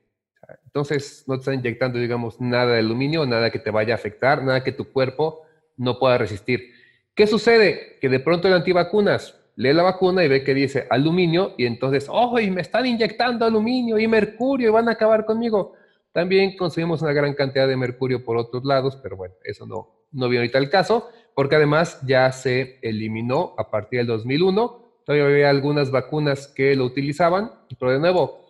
Entonces, no te están inyectando, digamos, nada de aluminio, nada que te vaya a afectar, nada que tu cuerpo no pueda resistir. ¿Qué sucede? Que de pronto el antivacunas lee la vacuna y ve que dice aluminio y entonces, ¡oh, y me están inyectando aluminio y mercurio y van a acabar conmigo! También conseguimos una gran cantidad de mercurio por otros lados, pero bueno, eso no, no viene ahorita el caso, porque además ya se eliminó a partir del 2001. Todavía había algunas vacunas que lo utilizaban, pero de nuevo,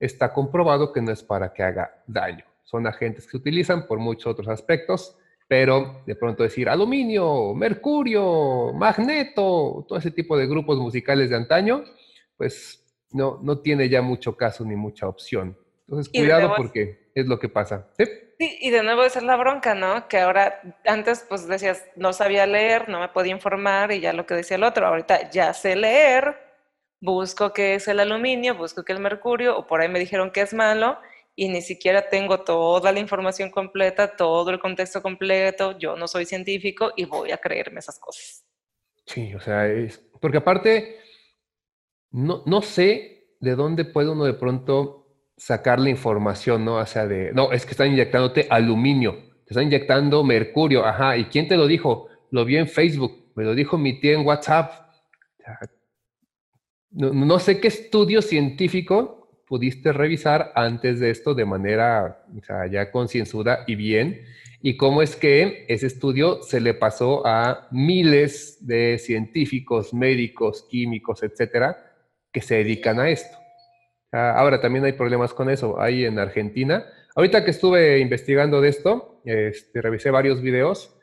está comprobado que no es para que haga daño. Son agentes que se utilizan por muchos otros aspectos, pero de pronto decir aluminio, mercurio, magneto, todo ese tipo de grupos musicales de antaño, pues no, no tiene ya mucho caso ni mucha opción. Entonces, cuidado porque es lo que pasa. ¿Sí? y de nuevo esa es la bronca, ¿no? Que ahora, antes pues decías, no sabía leer, no me podía informar y ya lo que decía el otro, ahorita ya sé leer, busco qué es el aluminio, busco qué es el mercurio, o por ahí me dijeron que es malo y ni siquiera tengo toda la información completa, todo el contexto completo, yo no soy científico y voy a creerme esas cosas. Sí, o sea, es, porque aparte, no, no sé de dónde puede uno de pronto sacar la información, ¿no? O sea, de, no, es que están inyectándote aluminio, te están inyectando mercurio, ajá, ¿y quién te lo dijo? Lo vi en Facebook, me lo dijo mi tía en WhatsApp. No, sé qué estudio científico pudiste revisar antes de esto de manera ya concienzuda y bien, y cómo es que ese estudio se le pasó a miles de científicos, médicos, químicos, etcétera, que se dedican a esto. Ah, ahora también hay problemas con eso, ahí en Argentina. Ahorita que estuve investigando de esto, este, revisé varios videos.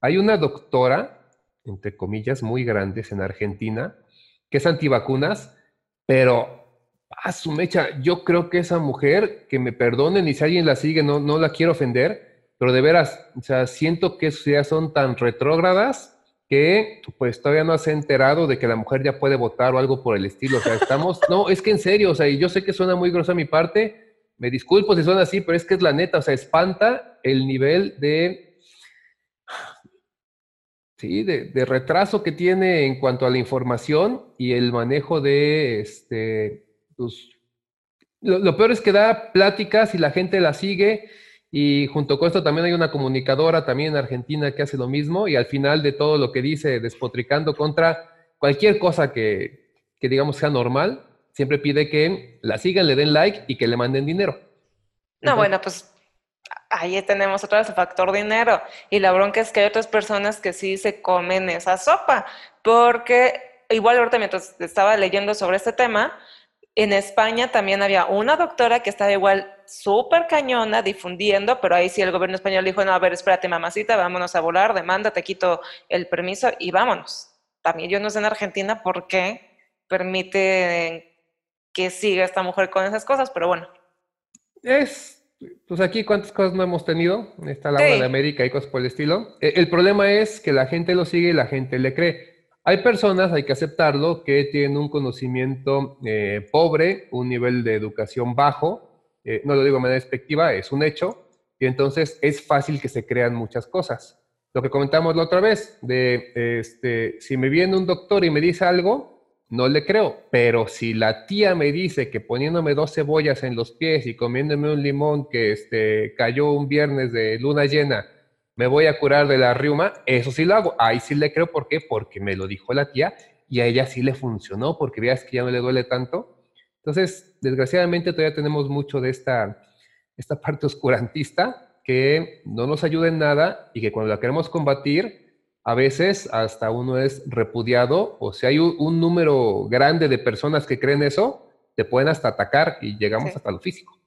Hay una doctora, entre comillas, muy grandes en Argentina, que es antivacunas, pero a su mecha, yo creo que esa mujer, que me perdonen y si alguien la sigue, no, no la quiero ofender, pero de veras, o sea, siento que sus ideas son tan retrógradas que pues todavía no se ha enterado de que la mujer ya puede votar o algo por el estilo. O sea, estamos, [laughs] no, es que en serio, o sea, y yo sé que suena muy grosa mi parte, Me disculpo si suena así, pero es que es la neta, o sea, espanta el nivel de, sí, de, retraso que tiene en cuanto a la información y el manejo de, este, pues, lo, peor es que da pláticas y la gente la sigue y junto con esto también hay una comunicadora también en Argentina que hace lo mismo y al final de todo lo que dice, despotricando contra cualquier cosa que, que digamos sea normal, siempre pide que la sigan, le den like y que le manden dinero. No, bueno, pues ahí tenemos otra vez el factor dinero. Y la bronca es que hay otras personas que sí se comen esa sopa, porque igual ahorita mientras estaba leyendo sobre este tema, en España también había una doctora que estaba igual súper cañona difundiendo, pero ahí sí el gobierno español dijo, no, a ver, espérate mamacita, vámonos a volar, demanda, te quito el permiso y vámonos. También yo no sé en Argentina por qué permite que siga esta mujer con esas cosas, pero bueno. Es, pues aquí cuántas cosas no hemos tenido, está la de América y cosas por el estilo. E, el problema es que la gente lo sigue y la gente le cree. Hay personas, hay que aceptarlo, que tienen un conocimiento eh, pobre, un nivel de educación bajo, eh, no lo digo de manera despectiva, es un hecho, y entonces es fácil que se crean muchas cosas. Lo que comentamos la otra vez, de este, si me viene un doctor y me dice algo, no le creo, pero si la tía me dice que poniéndome dos cebollas en los pies y comiéndome un limón que este, cayó un viernes de luna llena, me voy a curar de la riuma, eso sí lo hago. Ahí sí le creo, ¿por qué? Porque me lo dijo la tía y a ella sí le funcionó, porque veas que ya no le duele tanto. Entonces, desgraciadamente todavía tenemos mucho de esta, esta parte oscurantista que no nos ayuda en nada y que cuando la queremos combatir, a veces hasta uno es repudiado, o si hay un, número grande de personas que creen eso, te pueden hasta atacar y llegamos hasta lo físico.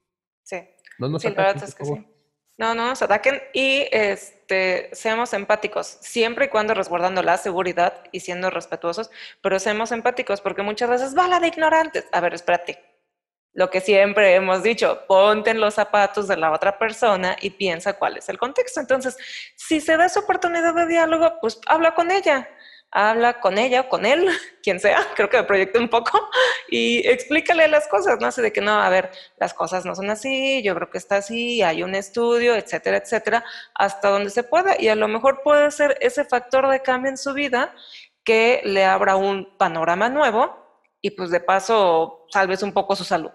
Sí. No nos ataquen, No, no nos ataquen y este, seamos empáticos, siempre y cuando resguardando la seguridad y siendo respetuosos, pero seamos empáticos porque muchas veces va la de ignorantes. A ver, espérate, lo que siempre hemos dicho, ponte en los zapatos de la otra persona y piensa cuál es el contexto. Entonces, si se da esa oportunidad de diálogo, pues habla con ella, habla con ella o con él, [laughs] quien sea, creo que me proyecte un poco, [laughs] y explícale las cosas, no sé de que no, a ver, las cosas no son así, yo creo que está así, hay un estudio, etcétera, etcétera, hasta donde se pueda, y a lo mejor puede ser ese factor de cambio en su vida que le abra un panorama nuevo y pues de paso salves un poco su salud.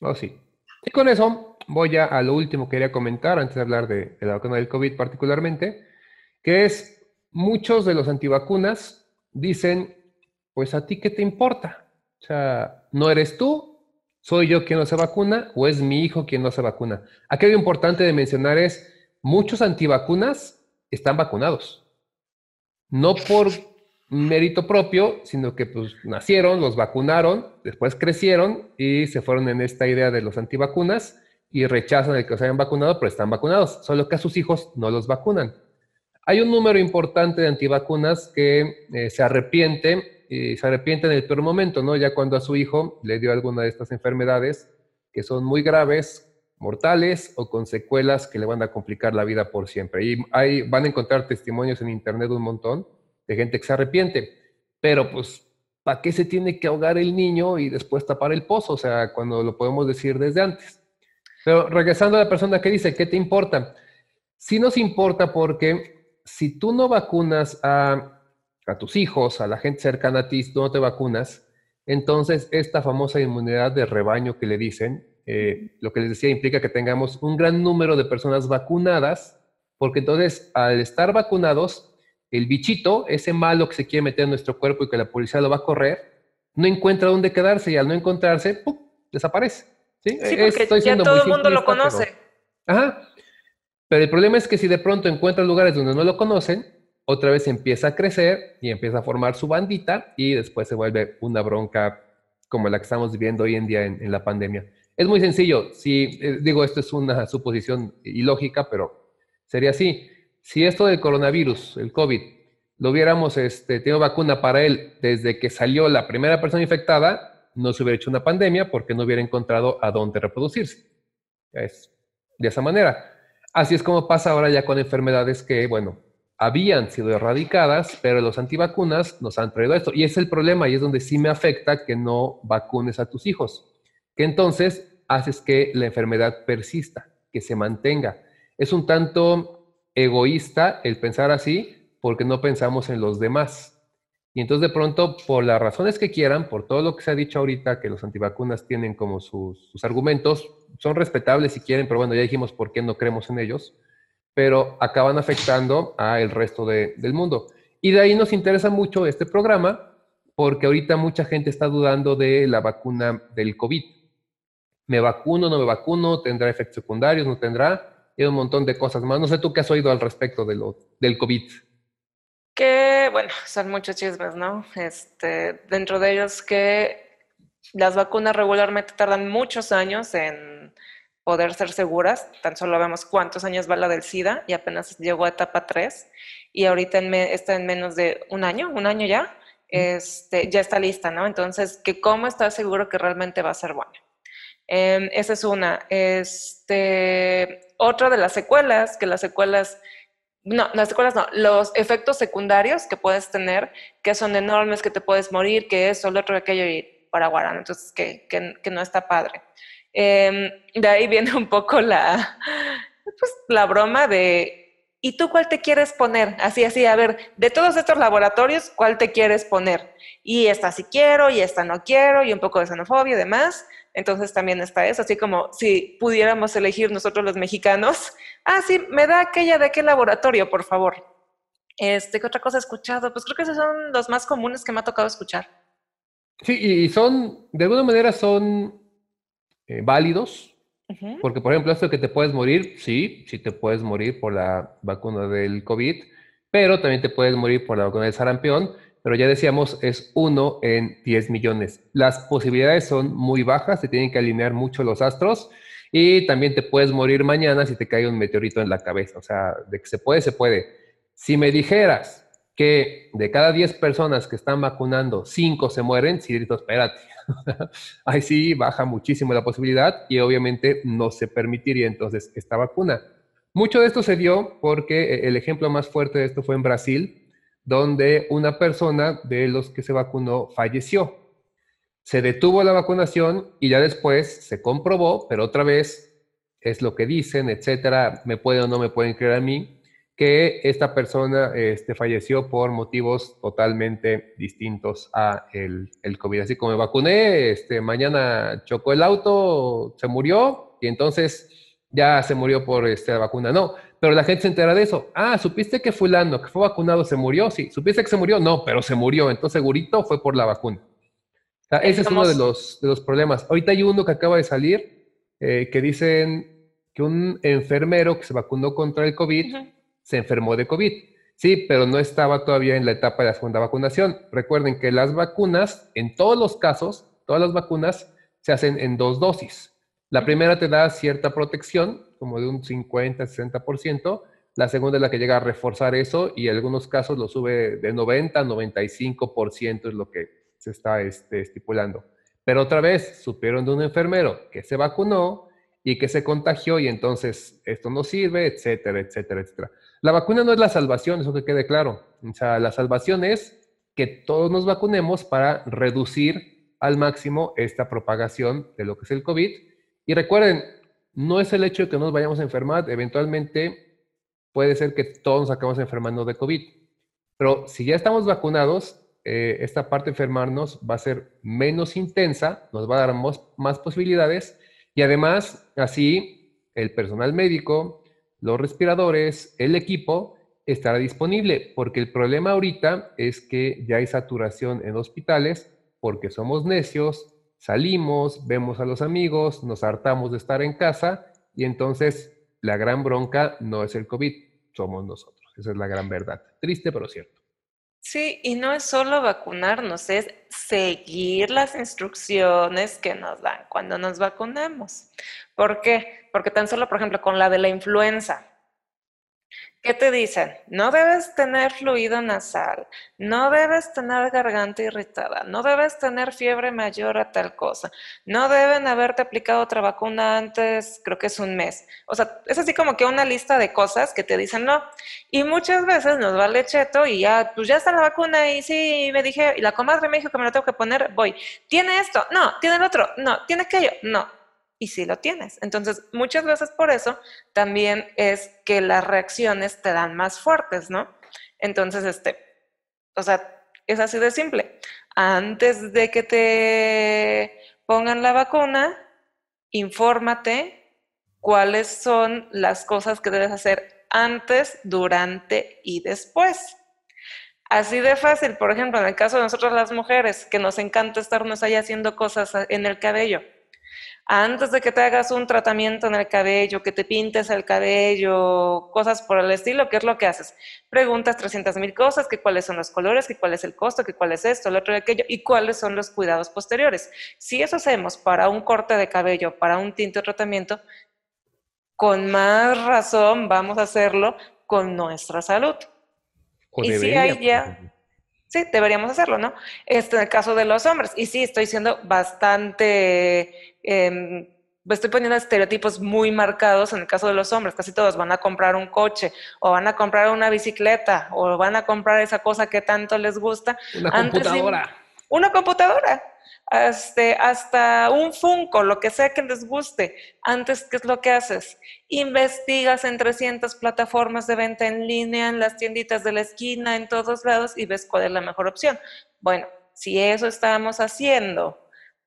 Oh, sí. Y con eso voy ya a lo último que quería comentar antes de hablar de, la vacuna del COVID particularmente, que es muchos de los antivacunas dicen, pues a ti qué te importa? O sea, no eres tú, soy yo quien no se vacuna o es mi hijo quien no se vacuna. Aquí importante de mencionar es, muchos antivacunas están vacunados. No por mérito propio, sino que pues nacieron, los vacunaron, después crecieron y se fueron en esta idea de los antivacunas y rechazan el que los hayan vacunado, pero están vacunados, solo que a sus hijos no los vacunan. Hay un número importante de antivacunas que eh, se arrepiente y se arrepiente en el peor momento, ¿no? Ya cuando a su hijo le dio alguna de estas enfermedades que son muy graves, mortales o con secuelas que le van a complicar la vida por siempre. Y ahí van a encontrar testimonios en internet un montón de gente que se arrepiente. Pero pues, ¿para qué se tiene que ahogar el niño y después tapar el pozo? O sea, cuando lo podemos decir desde antes. Pero regresando a la persona que dice, ¿qué te importa? Sí nos importa porque si tú no vacunas a, a tus hijos, a la gente cercana a ti, si tú no te vacunas, entonces esta famosa inmunidad de rebaño que le dicen, eh, lo que les decía implica que tengamos un gran número de personas vacunadas, porque entonces al estar vacunados el bichito, ese malo que se quiere meter en nuestro cuerpo y que la policía lo va a correr, no encuentra dónde quedarse y al no encontrarse, ¡pum! desaparece. Sí, porque ya todo el mundo lo conoce. Ajá. Pero el problema es que si de pronto encuentra lugares donde no lo conocen, otra vez empieza a crecer y empieza a formar su bandita y después se vuelve una bronca como la que estamos viviendo hoy en día en, la pandemia. Es muy sencillo. Si, eh, digo, esto es una suposición ilógica, pero sería así si esto del coronavirus, el COVID, lo hubiéramos este, tenido vacuna para él desde que salió la primera persona infectada, no se hubiera hecho una pandemia porque no hubiera encontrado a dónde reproducirse. Es de esa manera. Así es como pasa ahora ya con enfermedades que, bueno, habían sido erradicadas, pero los antivacunas nos han traído esto. Y es el problema y es donde sí me afecta que no vacunes a tus hijos. Que entonces haces que la enfermedad persista, que se mantenga. Es un tanto egoísta el pensar así porque no pensamos en los demás. Y entonces de pronto, por las razones que quieran, por todo lo que se ha dicho ahorita, que los antivacunas tienen como sus, argumentos, son respetables si quieren, pero bueno, ya dijimos por qué no creemos en ellos, pero acaban afectando al resto del mundo. Y de ahí nos interesa mucho este programa, porque ahorita mucha gente está dudando de la vacuna del COVID. ¿Me vacuno, no me vacuno? ¿Tendrá efectos secundarios? ¿No tendrá? Y un montón de cosas más. No sé tú qué has oído al respecto de del COVID que, bueno, son muchos chismes, ¿no? Este, dentro de ellos que las vacunas regularmente tardan muchos años en poder ser seguras, tan solo vemos cuántos años va la del SIDA y apenas llegó a etapa 3 y ahorita está en menos de un año, un año ya, este, ya está lista, ¿no? Entonces, que ¿cómo estás seguro que realmente va a ser buena? Em, esa es una. Este, otra de las secuelas, que las secuelas no, las secuelas no, los efectos secundarios que puedes tener, que son enormes, que te puedes morir, que eso, lo otro, aquello y para guarán, entonces que, que, no está padre. Em, de ahí viene un poco la, pues, la broma de, ¿y tú cuál te quieres poner? Así, así, a ver, de todos estos laboratorios, ¿cuál te quieres poner? Y esta sí quiero, y esta no quiero, y un poco de xenofobia y demás. Entonces también está eso, así como si pudiéramos elegir nosotros los mexicanos, [laughs] ah, sí, me da aquella de aquel laboratorio, por favor. Este, ¿qué otra cosa he escuchado? Pues creo que esos son los más comunes que me ha tocado escuchar. Sí, y son, de alguna manera son eh, válidos, porque por ejemplo, esto de que te puedes morir, sí, sí te puedes morir por la vacuna del COVID, pero también te puedes morir por la vacuna del sarampión, pero ya decíamos, es uno en 10 millones. Las posibilidades son muy bajas, se tienen que alinear mucho los astros y también te puedes morir mañana si te cae un meteorito en la cabeza. O sea, de que se puede, se puede. Si me dijeras que de cada 10 personas que están vacunando, 5 se mueren, sí, espérate. [laughs] Ahí sí baja muchísimo la posibilidad y obviamente no se permitiría entonces esta vacuna. Mucho de esto se dio porque el ejemplo más fuerte de esto fue en Brasil, donde una persona de los que se vacunó falleció. Se detuvo la vacunación y ya después se comprobó, pero otra vez es lo que dicen, etcétera, me pueden o no me pueden creer a mí, que esta persona este, falleció por motivos totalmente distintos a el, el, COVID. Así como me vacuné, este, mañana chocó el auto, se murió y entonces ya se murió por este, vacuna. No, pero la gente se entera de eso. Ah, ¿supiste que fulano que fue vacunado se murió? Sí. ¿Supiste que se murió? No, pero se murió. Entonces segurito fue por la vacuna. ese es uno de los, de los problemas. Ahorita hay uno que acaba de salir eh, que dicen que un enfermero que se vacunó contra el COVID se enfermó de COVID. Sí, pero no estaba todavía en la etapa de la segunda vacunación. Recuerden que las vacunas, en todos los casos, todas las vacunas se hacen en dos dosis. La primera te da cierta protección, como de un 50, 60%. La segunda es la que llega a reforzar eso y en algunos casos lo sube de 90 a 95% es lo que se está este, estipulando. Pero otra vez, supieron de un enfermero que se vacunó y que se contagió y entonces esto no sirve, etcétera, etcétera, etcétera. La vacuna no es la salvación, eso que quede claro. O sea, la salvación es que todos nos vacunemos para reducir al máximo esta propagación de lo que es el COVID. Y recuerden, no es el hecho de que nos vayamos a enfermar, eventualmente puede ser que todos nos acabamos enfermando de COVID. Pero si ya estamos vacunados, eh, esta parte de enfermarnos va a ser menos intensa, nos va a dar más, posibilidades y además así el personal médico, los respiradores, el equipo estará disponible, porque el problema ahorita es que ya hay saturación en hospitales porque somos necios, salimos, vemos a los amigos, nos hartamos de estar en casa y entonces la gran bronca no es el COVID, somos nosotros. Esa es la gran verdad. Triste, pero cierto. Sí, y no es solo vacunarnos, es seguir las instrucciones que nos dan cuando nos vacunamos. ¿Por qué? Porque tan solo, por ejemplo, con la de la influenza, ¿Qué te dicen? No debes tener fluido nasal, no debes tener garganta irritada, no debes tener fiebre mayor a tal cosa, no deben haberte aplicado otra vacuna antes, creo que es un mes. O sea, es así como que una lista de cosas que te dicen no. Y muchas veces nos va el cheto y ya, pues ya está la vacuna y sí, me dije, y la comadre me dijo que me la tengo que poner, voy. ¿Tiene esto? No. ¿Tiene el otro? No. ¿Tiene aquello? No. Y sí lo tienes. Entonces, muchas veces por eso también es que las reacciones te dan más fuertes, ¿no? Entonces, este, o sea, es así de simple. Antes de que te pongan la vacuna, infórmate cuáles son las cosas que debes hacer antes, durante y después. Así de fácil, por ejemplo, en el caso de nosotros las mujeres, que nos encanta estarnos ahí haciendo cosas en el cabello. Antes de que te hagas un tratamiento en el cabello, que te pintes el cabello, cosas por el estilo, ¿qué es lo que haces? Preguntas 300 mil cosas, que cuáles son los colores, que cuál es el costo, que cuál es esto, el otro y aquello, y cuáles son los cuidados posteriores. Si eso hacemos para un corte de cabello, para un tinte o tratamiento, con más razón vamos a hacerlo con nuestra salud y sí hay ya, sí, deberíamos hacerlo, ¿no? Este, en el caso de los hombres, y sí, estoy siendo bastante, eh, estoy poniendo estereotipos muy marcados en el caso de los hombres, casi todos van a comprar un coche, o van a comprar una bicicleta, o van a comprar esa cosa que tanto les gusta. Una computadora. una computadora este, hasta un Funko, lo que sea que les guste. Antes, ¿qué es lo que haces? Investigas en 300 plataformas de venta en línea, en las tienditas de la esquina, en todos lados y ves cuál es la mejor opción. Bueno, si eso estamos haciendo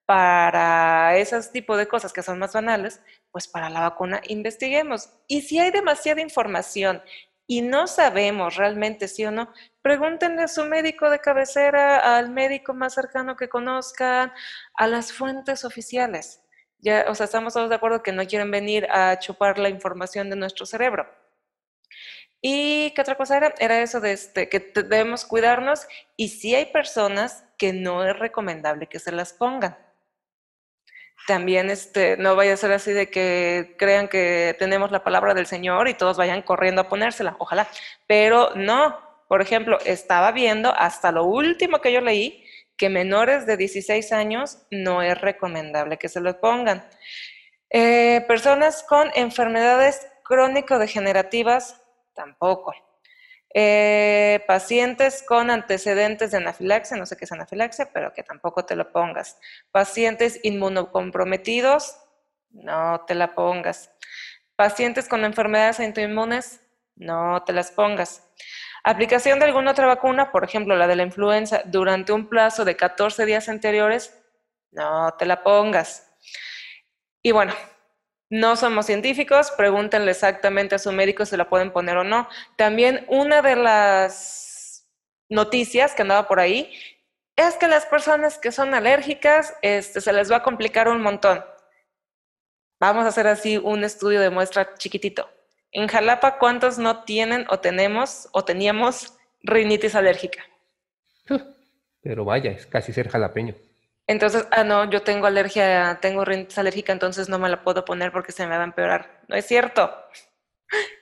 para esos tipos de cosas que son más banales, pues para la vacuna investiguemos. Y si hay demasiada información y no sabemos realmente sí o no, pregúntenle a su médico de cabecera, al médico más cercano que conozcan, a las fuentes oficiales. Ya, o sea, estamos todos de acuerdo que no quieren venir a chupar la información de nuestro cerebro. ¿Y qué otra cosa era? Era eso de este, que debemos cuidarnos y si hay personas que no es recomendable que se las pongan también este, no vaya a ser así de que crean que tenemos la palabra del Señor y todos vayan corriendo a ponérsela, ojalá. Pero no, por ejemplo, estaba viendo hasta lo último que yo leí que menores de 16 años no es recomendable que se lo pongan. Eh, personas con enfermedades crónico-degenerativas, tampoco. Eh, pacientes con antecedentes de anafilaxia, no sé qué es anafilaxia, pero que tampoco te lo pongas. Pacientes inmunocomprometidos, no te la pongas. Pacientes con enfermedades autoinmunes, no te las pongas. Aplicación de alguna otra vacuna, por ejemplo la de la influenza, durante un plazo de 14 días anteriores, no te la pongas. Y bueno, no somos científicos, pregúntenle exactamente a su médico si la pueden poner o no. También una de las noticias que andaba por ahí es que las personas que son alérgicas este, se les va a complicar un montón. Vamos a hacer así un estudio de muestra chiquitito. En Jalapa, ¿cuántos no tienen o tenemos o teníamos rinitis alérgica? Pero vaya, es casi ser jalapeño. Entonces, ah, no, yo tengo alergia, tengo rinitis alérgica, entonces no me la puedo poner porque se me va a empeorar. No es cierto.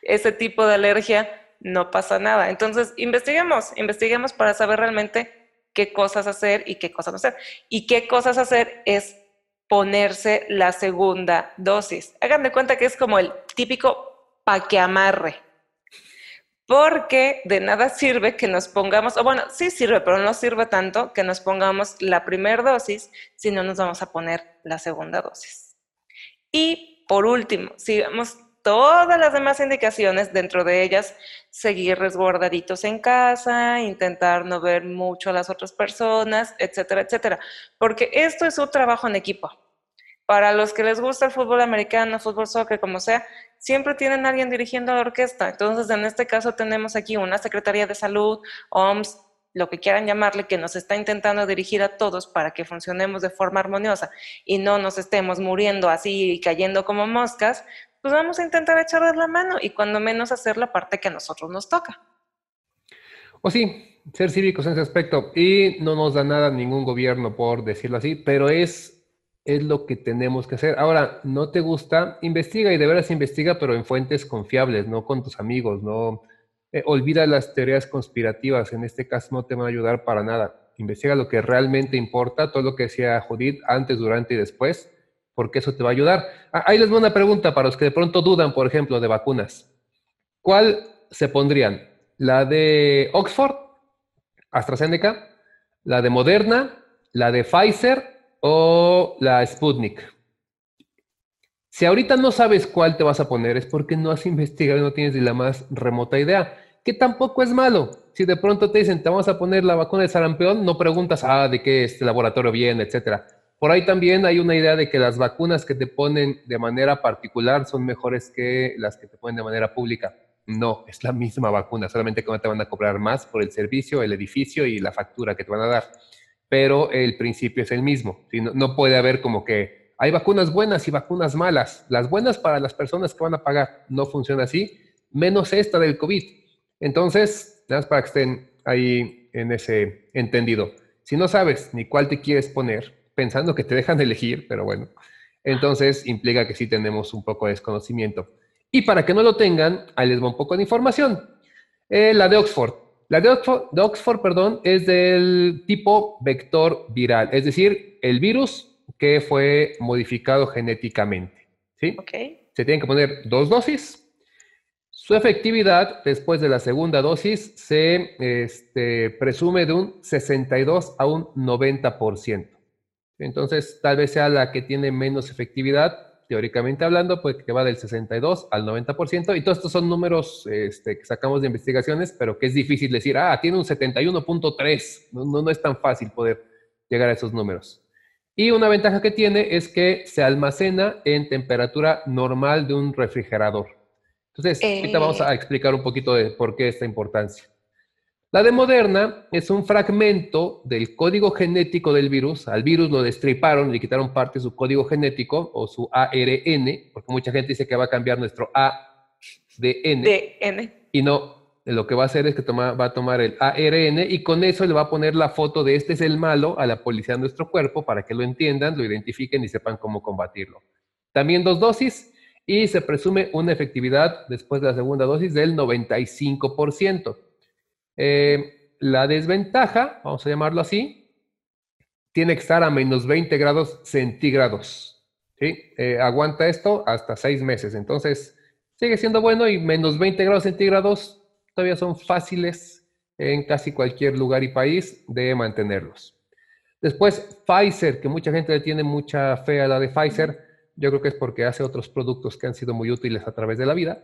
Ese tipo de alergia no pasa nada. Entonces, investiguemos, investiguemos para saber realmente qué cosas hacer y qué cosas no hacer. Y qué cosas hacer es ponerse la segunda dosis. Hagan de cuenta que es como el típico pa' que amarre porque de nada sirve que nos pongamos, o bueno, sí sirve, pero no sirve tanto que nos pongamos la primera dosis si no nos vamos a poner la segunda dosis. Y por último, si vemos todas las demás indicaciones, dentro de ellas, seguir resguardaditos en casa, intentar no ver mucho a las otras personas, etcétera, etcétera, porque esto es un trabajo en equipo. Para los que les gusta el fútbol americano, fútbol soccer, como sea, siempre tienen a alguien dirigiendo la orquesta. Entonces, en este caso tenemos aquí una Secretaría de Salud, OMS, lo que quieran llamarle, que nos está intentando dirigir a todos para que funcionemos de forma armoniosa y no nos estemos muriendo así y cayendo como moscas, pues vamos a intentar echarles la mano y cuando menos hacer la parte que a nosotros nos toca. O sí, ser cívicos en ese aspecto. Y no nos da nada ningún gobierno por decirlo así, pero es es lo que tenemos que hacer. Ahora, ¿no te gusta? Investiga y de veras investiga, pero en fuentes confiables, no con tus amigos, no. Eh, olvida las teorías conspirativas, en este caso no te van a ayudar para nada. Investiga lo que realmente importa, todo lo que decía Judith antes, durante y después, porque eso te va a ayudar. Ah, ahí les voy una pregunta para los que de pronto dudan, por ejemplo, de vacunas. ¿Cuál se pondrían? ¿La de Oxford, AstraZeneca, la de Moderna, la de Pfizer o la Sputnik? Si ahorita no sabes cuál te vas a poner, es porque no has [laughs] investigado y no tienes ni la más remota idea, que tampoco es malo. Si de pronto te dicen, te vamos a poner la vacuna de sarampión, no preguntas, ah, de qué este laboratorio viene, etcétera. Por ahí también hay una idea de que las vacunas que te ponen de manera particular son mejores que las que te ponen de manera pública. No, es la misma vacuna, solamente que te van a cobrar más por el servicio, el edificio y la factura que te van a dar. Pero el principio es el mismo. No, puede haber como que hay vacunas buenas y vacunas malas. Las buenas para las personas que van a pagar no funciona así, menos esta del COVID. Entonces, nada más para que estén ahí en ese entendido. Si no sabes ni cuál te quieres poner, pensando que te dejan elegir, pero bueno, entonces implica que sí tenemos un poco de desconocimiento. Y para que no lo tengan, ahí les va un poco de información. Eh, la de Oxford. La de Oxford, de Oxford, perdón, es del tipo vector viral, es decir, el virus que fue modificado genéticamente. ¿sí? Okay. Se tienen que poner dos dosis. Su efectividad después de la segunda dosis se este, presume de un 62 a un 90%. Entonces, tal vez sea la que tiene menos efectividad, teóricamente hablando, pues que va del 62 al 90%. Y todos estos son números este, que sacamos de investigaciones, pero que es difícil decir, ah, tiene un 71.3. No, no, no es tan fácil poder llegar a esos números. Y una ventaja que tiene es que se almacena en temperatura normal de un refrigerador. Entonces, ahorita vamos a eh. explicar un poquito de por qué esta importancia. La de Moderna es un fragmento del código genético del virus. Al virus lo destriparon, le quitaron parte de su código genético o su ARN, porque mucha gente dice que va a cambiar nuestro ADN. DN. Y no, lo que va a hacer es que toma, va a tomar el ARN y con eso le va a poner la foto de este es el malo a la policía de nuestro cuerpo para que lo entiendan, lo identifiquen y sepan cómo combatirlo. También dos dosis y se presume una efectividad después de la segunda dosis del 95%. Eh, la desventaja, vamos a llamarlo así, tiene que estar a menos 20 grados centígrados. ¿sí? Eh, aguanta esto hasta seis meses. Entonces, sigue siendo bueno y menos 20 grados centígrados todavía son fáciles en casi cualquier lugar y país de mantenerlos. Después, Pfizer, que mucha gente le tiene mucha fe a la de Pfizer, yo creo que es porque hace otros productos que han sido muy útiles a través de la vida.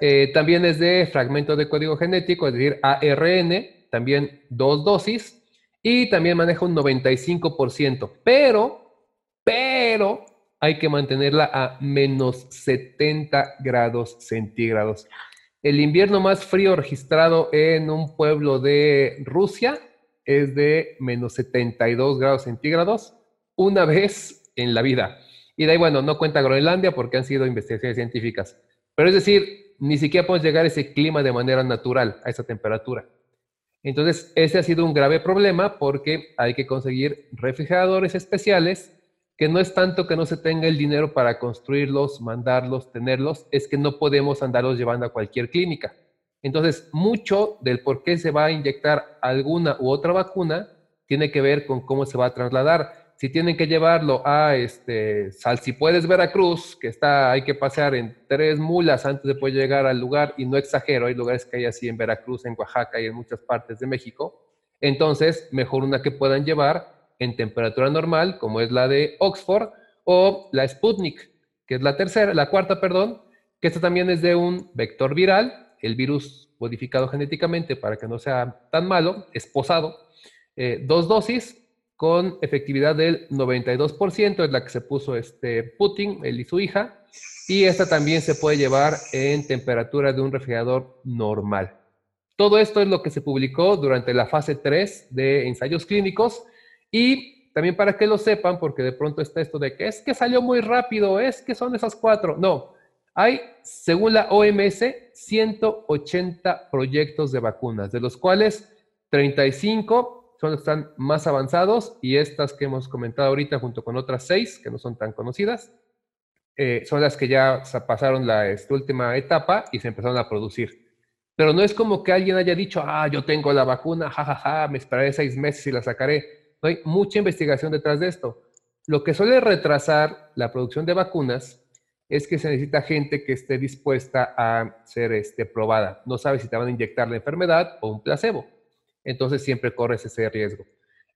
Eh, también es de fragmento de código genético, es decir, ARN, también dos dosis, y también maneja un 95%, pero, pero hay que mantenerla a menos 70 grados centígrados. El invierno más frío registrado en un pueblo de Rusia es de menos 72 grados centígrados una vez en la vida. Y de ahí, bueno, no cuenta Groenlandia porque han sido investigaciones científicas. Pero es decir, ni siquiera podemos llegar a ese clima de manera natural, a esa temperatura. Entonces, ese ha sido un grave problema porque hay que conseguir refrigeradores especiales, que no es tanto que no se tenga el dinero para construirlos, mandarlos, tenerlos, es que no podemos andarlos llevando a cualquier clínica. Entonces, mucho del por qué se va a inyectar alguna u otra vacuna tiene que ver con cómo se va a trasladar si tienen que llevarlo a este, Salsipuedes, Veracruz, que está, hay que pasear en tres mulas antes de poder llegar al lugar, y no exagero, hay lugares que hay así en Veracruz, en Oaxaca y en muchas partes de México, entonces mejor una que puedan llevar en temperatura normal, como es la de Oxford, o la Sputnik, que es la tercera, la cuarta, perdón, que esta también es de un vector viral, el virus modificado genéticamente para que no sea tan malo, esposado, eh, dos dosis, con efectividad del 92%, es la que se puso este Putin, él y su hija, y esta también se puede llevar en temperatura de un refrigerador normal. Todo esto es lo que se publicó durante la fase 3 de ensayos clínicos y también para que lo sepan, porque de pronto está esto de que es que salió muy rápido, es que son esas cuatro. No, hay, según la OMS, 180 proyectos de vacunas, de los cuales 35 son los que están más avanzados y estas que hemos comentado ahorita junto con otras seis que no son tan conocidas, eh, son las que ya pasaron la esta última etapa y se empezaron a producir. Pero no es como que alguien haya dicho, ah, yo tengo la vacuna, jajaja, me esperaré seis meses y la sacaré. Hay mucha investigación detrás de esto. Lo que suele retrasar la producción de vacunas es que se necesita gente que esté dispuesta a ser este, probada. No sabe si te van a inyectar la enfermedad o un placebo entonces siempre corres ese riesgo.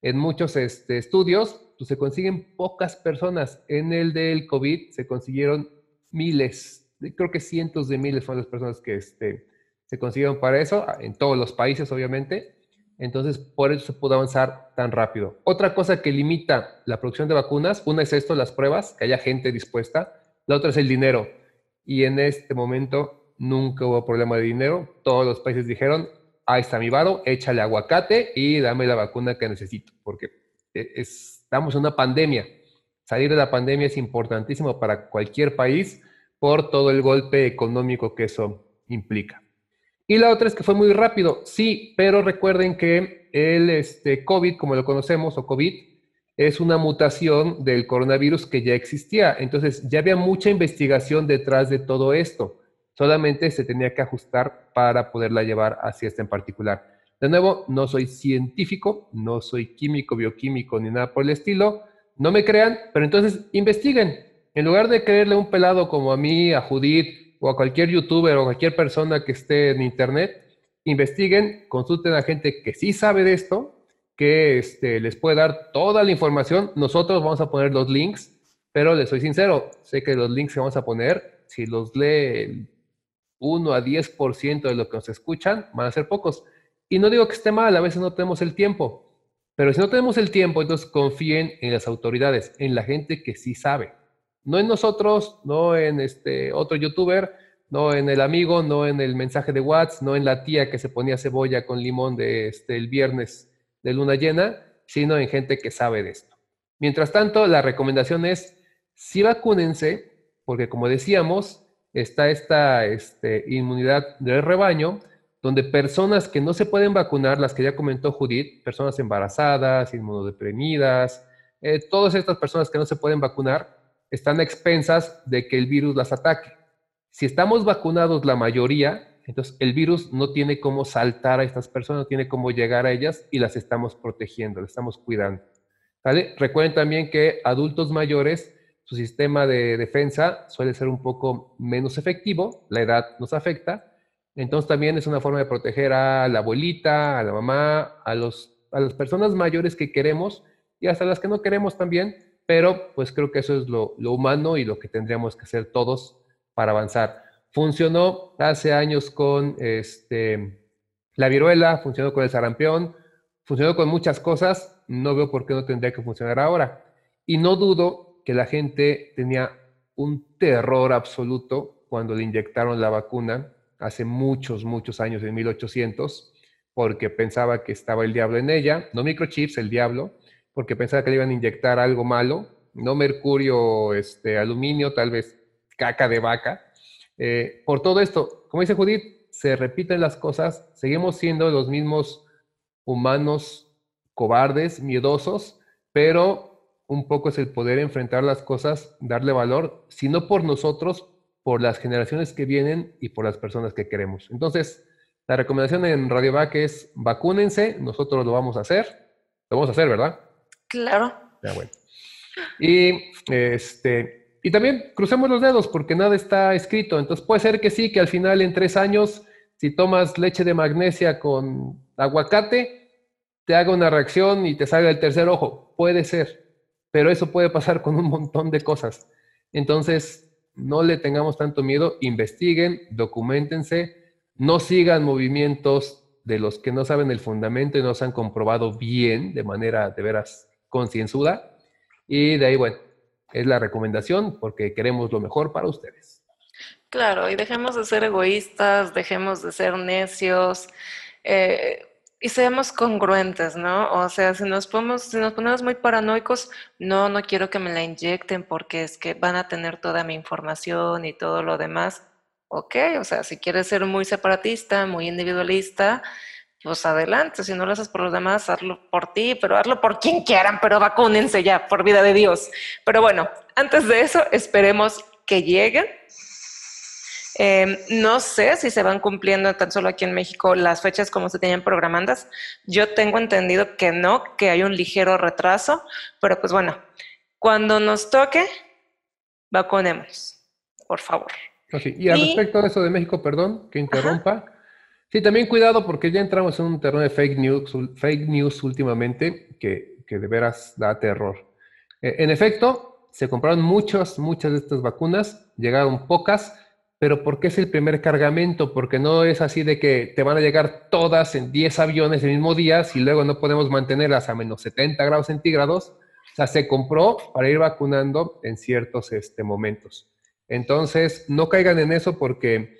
En muchos este, estudios pues, se consiguen pocas personas. En el del COVID se consiguieron miles, creo que cientos de miles fueron las personas que este, se consiguieron para eso, en todos los países obviamente. Entonces, por eso se pudo avanzar tan rápido. Otra cosa que limita la producción de vacunas, una es esto, las pruebas, que haya gente dispuesta. La otra es el dinero. Y en este momento nunca hubo problema de dinero. Todos los países dijeron, ahí está mi varo, échale aguacate y dame la vacuna que necesito, porque e, estamos en una pandemia. Salir de la pandemia es importantísimo para cualquier país por todo el golpe económico que eso implica. Y la otra es que fue muy rápido, sí, pero recuerden que el este, COVID, como lo conocemos, o COVID, es una mutación del coronavirus que ya existía. Entonces, ya había mucha investigación detrás de todo esto. Solamente se tenía que ajustar para poderla llevar hacia esta en particular. De nuevo, no soy científico, no soy químico, bioquímico ni nada por el estilo. No me crean, pero entonces investiguen. En lugar de creerle un pelado como a mí, a Judith, o a cualquier youtuber o cualquier persona que esté en internet, investiguen, consulten a gente que sí sabe de esto, que este, les puede dar toda la información. Nosotros vamos a poner los links, pero les soy sincero, sé que los links que vamos a poner, si los lee el 1 a 10% de lo que nos escuchan, van a ser pocos. Y no digo que esté mal, a veces no tenemos el tiempo, pero si no tenemos el tiempo, entonces confíen en las autoridades, en la gente que sí sabe. No en nosotros, no en este otro youtuber, no en el amigo, no en el mensaje de WhatsApp, no en la tía que se ponía cebolla con limón de este, el viernes de luna llena, sino en gente que sabe de esto. Mientras tanto, la recomendación es, sí vacúnense, porque como decíamos, está esta este, inmunidad del rebaño, donde personas que no se pueden vacunar, las que ya comentó Judith, personas embarazadas, inmunodeprimidas, eh, todas estas personas que no se pueden vacunar, están a expensas de que el virus las ataque. Si estamos vacunados la mayoría, entonces el virus no tiene cómo saltar a estas personas, no tiene cómo llegar a ellas y las estamos protegiendo, las estamos cuidando. Recuerden también que adultos mayores, sistema de defensa suele ser un poco menos efectivo, la edad nos afecta, entonces también es una forma de proteger a la abuelita, a la mamá, a, los, a las personas mayores que queremos y hasta las que no queremos también, pero pues creo que eso es lo, humano y lo que tendríamos que hacer todos para avanzar. Funcionó hace años con este, la viruela, funcionó con el sarampión, funcionó con muchas cosas, no veo por qué no tendría que funcionar ahora. Y no dudo que la gente tenía un terror absoluto cuando le inyectaron la vacuna hace muchos, muchos años, en 1800, porque pensaba que estaba el diablo en ella, no microchips, el diablo, porque pensaba que le iban a inyectar algo malo, no mercurio, este, aluminio, tal vez caca de vaca. Eh, por todo esto, como dice Judith, se repiten las cosas, seguimos siendo los mismos humanos cobardes, miedosos, pero un poco es el poder enfrentar las cosas, darle valor, si no por nosotros, por las generaciones que vienen y por las personas que queremos. Entonces, la recomendación en Radio Vac es vacúnense, nosotros lo vamos a hacer, lo vamos a hacer, ¿verdad? Claro. Y, este, y también crucemos los dedos porque nada está escrito. Entonces puede ser que sí, que al final en tres años, si tomas leche de magnesia con aguacate, te haga una reacción y te salga el tercer ojo. Puede ser, pero eso puede pasar con un montón de cosas. Entonces, no le tengamos tanto miedo, investiguen, documentense, no sigan movimientos de los que no saben el fundamento y no se han comprobado bien de manera de veras concienzuda. Y de ahí, bueno, es la recomendación porque queremos lo mejor para ustedes. Claro, y dejemos de ser egoístas, dejemos de ser necios eh, y seamos congruentes, ¿no? O sea, si nos, ponemos, si nos ponemos muy paranoicos, no, no quiero que me la inyecten porque es que van a tener toda mi información y todo lo demás. Ok, o sea, si quieres ser muy separatista, muy individualista, pues adelante, si no lo haces por los demás, hazlo por ti, pero hazlo por quien quieran, pero vacúnense ya, por vida de Dios. Pero bueno, antes de eso, esperemos que lleguen. Em, no sé si se van cumpliendo tan solo aquí en México las fechas como se tenían programadas. Yo tengo entendido que no, que hay un ligero retraso, pero pues bueno, cuando nos toque, vacunemos, por favor. Y al respecto de eso de México, perdón, que interrumpa. Sí, también cuidado porque ya entramos en un terreno de fake news, fake news últimamente que, de veras da terror. Eh, en efecto, se compraron muchas, muchas de estas vacunas, llegaron pocas, pero ¿por qué es el primer cargamento? Porque no es así de que te van a llegar todas en 10 aviones el mismo día si luego no podemos mantenerlas a menos 70 grados centígrados. O sea, se compró para ir vacunando en ciertos este, momentos. Entonces, no caigan en eso porque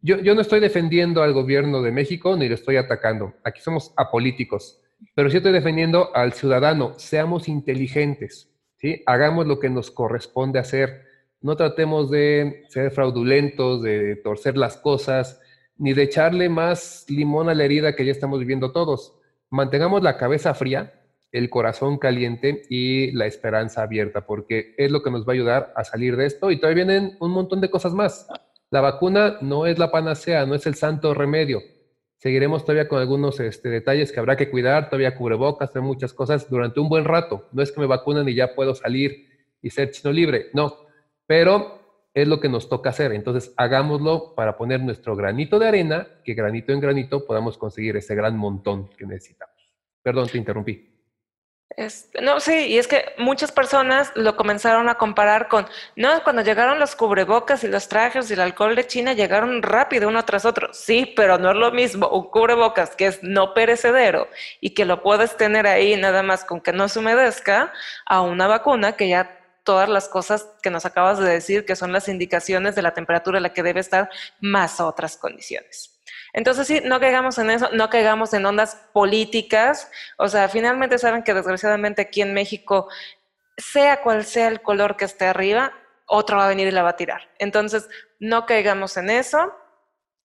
yo, yo no estoy defendiendo al gobierno de México ni lo estoy atacando. Aquí somos apolíticos. Pero sí estoy defendiendo al ciudadano. Seamos inteligentes. ¿sí? Hagamos lo que nos corresponde hacer no tratemos de ser fraudulentos, de torcer las cosas, ni de echarle más limón a la herida que ya estamos viviendo todos. Mantengamos la cabeza fría, el corazón caliente y la esperanza abierta, porque es lo que nos va a ayudar a salir de esto. Y todavía vienen un montón de cosas más. La vacuna no es la panacea, no es el santo remedio. Seguiremos todavía con algunos este, detalles que habrá que cuidar, todavía cubrebocas, hay muchas cosas durante un buen rato. No es que me vacunan y ya puedo salir y ser chino libre. No, pero es lo que nos toca hacer. Entonces, hagámoslo para poner nuestro granito de arena, que granito en granito podamos conseguir ese gran montón que necesitamos. Perdón, te interrumpí. no, sí, y es que muchas personas lo comenzaron a comparar con, no, cuando llegaron los cubrebocas y los trajes y el alcohol de China llegaron rápido uno tras otro. Sí, pero no es lo mismo un cubrebocas que es no perecedero y que lo puedes tener ahí nada más con que no se humedezca, a una vacuna que ya todas las cosas que nos acabas de decir, que son las indicaciones de la temperatura en la que debe estar, más otras condiciones. Entonces, sí, no caigamos en eso, no caigamos en ondas políticas. O sea, finalmente saben que desgraciadamente aquí en México, sea cual sea el color que esté arriba, otro va a venir y la va a tirar. Entonces, no caigamos en eso.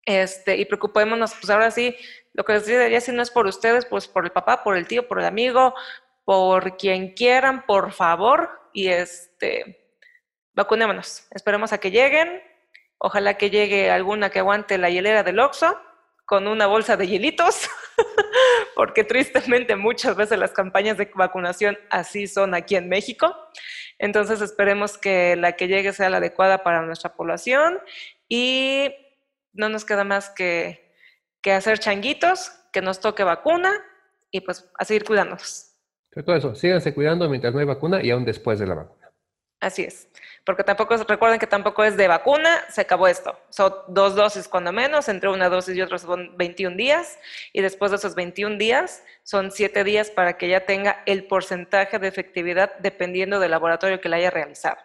Este, y preocupémonos, pues ahora sí, lo que les diría, si no es por ustedes, pues por el papá, por el tío, por el amigo, por quien quieran, por favor, y este, vacunémonos. Esperemos a que lleguen. Ojalá que llegue alguna que aguante la hielera del Oxxo con una bolsa de hielitos, [laughs] porque tristemente muchas veces las campañas de vacunación así son aquí en México. Entonces esperemos que la que llegue sea la adecuada para nuestra población y no nos queda más que, que hacer changuitos, que nos toque vacuna y pues a seguir cuidándonos todo eso, síganse cuidando mientras no hay vacuna y aún después de la vacuna. Así es. Porque tampoco, recuerden que tampoco es de vacuna, se acabó esto. Son dos dosis cuando menos, entre una dosis y otra son 21 días, y después de esos 21 días son 7 días para que ya tenga el porcentaje de efectividad dependiendo del laboratorio que la haya realizado.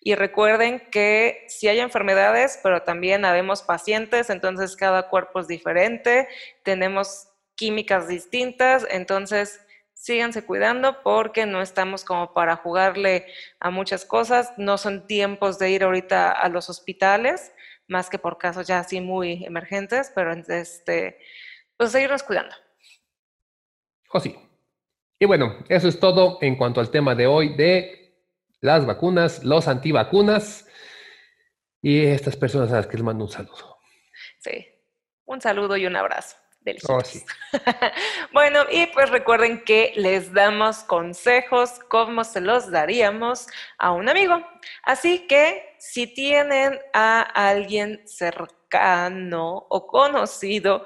Y recuerden que si hay enfermedades, pero también habemos pacientes, entonces cada cuerpo es diferente, tenemos químicas distintas, entonces síganse cuidando porque no estamos como para jugarle a muchas cosas, no son tiempos de ir ahorita a los hospitales, más que por casos ya así muy emergentes, pero este, pues seguirnos cuidando. Oh, sí. Y bueno, eso es todo en cuanto al tema de hoy de las vacunas, los antivacunas y estas personas a las que les mando un saludo. Sí, un saludo y un abrazo. Oh, [laughs] bueno, y pues recuerden que les damos consejos como se los daríamos a un amigo. Así que si tienen a alguien cercano o conocido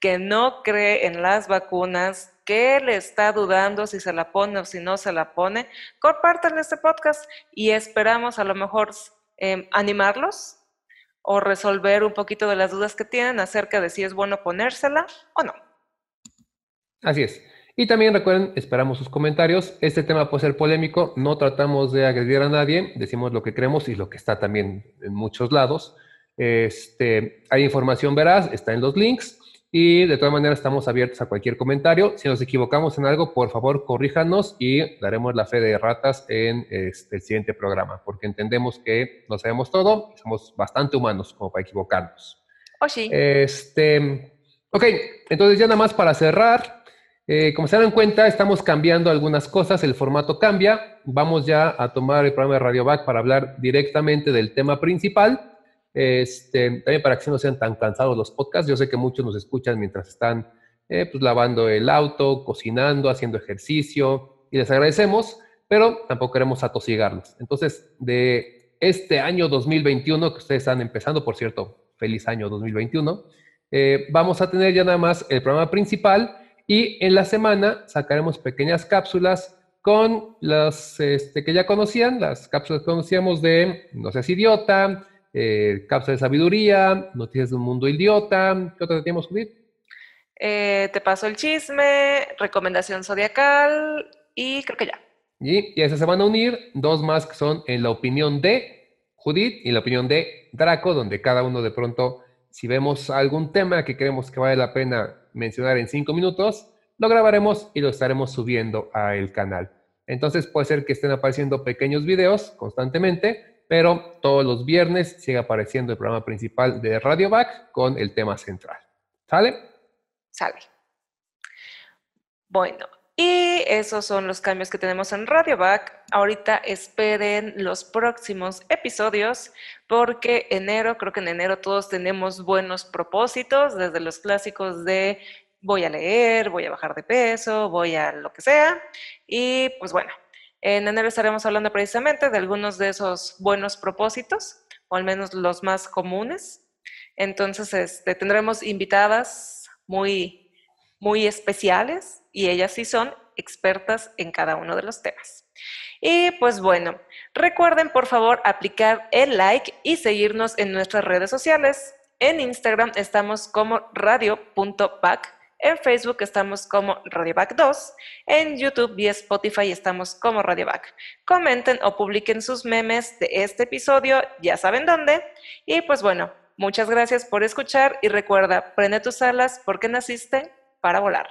que no cree en las vacunas, que le está dudando si se la pone o si no se la pone, compártanle este podcast y esperamos a lo mejor em, animarlos o resolver un poquito de las dudas que tienen acerca de si es bueno ponérsela o no. Así es. Y también recuerden, esperamos sus comentarios. Este tema puede ser polémico, no tratamos de agredir a nadie, decimos lo que creemos y lo que está también en muchos lados. Este, hay información veraz, está en los links. Y de todas maneras estamos abiertos a cualquier comentario. Si nos equivocamos en algo, por favor, corríjanos y daremos la fe de ratas en este, el siguiente programa, porque entendemos que no sabemos todo y somos bastante humanos como para equivocarnos. Oh, sí. Este, ok, entonces ya nada más para cerrar. Eh, como se dan cuenta, estamos cambiando algunas cosas, el formato cambia. Vamos ya a tomar el programa de Radio Back para hablar directamente del tema principal este, también para que no sean tan cansados los podcasts. Yo sé que muchos nos escuchan mientras están eh, pues, lavando el auto, cocinando, haciendo ejercicio, y les agradecemos, pero tampoco queremos atosigarlos. Entonces, de este año 2021, que ustedes están empezando, por cierto, feliz año 2021, eh, vamos a tener ya nada más el programa principal y en la semana sacaremos pequeñas cápsulas con las este, que ya conocían, las cápsulas que conocíamos de No seas idiota, eh, cápsula de sabiduría, Noticias de un mundo idiota. ¿Qué otra teníamos, Judith? Eh, te paso el chisme, recomendación zodiacal y creo que ya. Y, y a esas se van a unir dos más que son en la opinión de Judith y la opinión de Draco, donde cada uno de pronto, si vemos algún tema que creemos que vale la pena mencionar en cinco minutos, lo grabaremos y lo estaremos subiendo al canal. Entonces puede ser que estén apareciendo pequeños videos constantemente, pero todos los viernes sigue apareciendo el programa principal de Radio Back con el tema central. ¿Sale? Sale. Bueno, y esos son los cambios que tenemos en Radio Back. Ahorita esperen los próximos episodios porque enero, creo que en enero todos tenemos buenos propósitos, desde los clásicos de voy a leer, voy a bajar de peso, voy a lo que sea. Y pues bueno, en enero estaremos hablando precisamente de algunos de esos buenos propósitos, o al menos los más comunes. Entonces, este, tendremos invitadas muy, muy especiales y ellas sí son expertas en cada uno de los temas. Y pues bueno, recuerden por favor aplicar el like y seguirnos en nuestras redes sociales. En Instagram estamos como radio.pac en Facebook estamos como Radioback 2. En YouTube y Spotify estamos como Radioback. Comenten o publiquen sus memes de este episodio, ya saben dónde. Y pues bueno, muchas gracias por escuchar y recuerda, prende tus alas porque naciste para volar.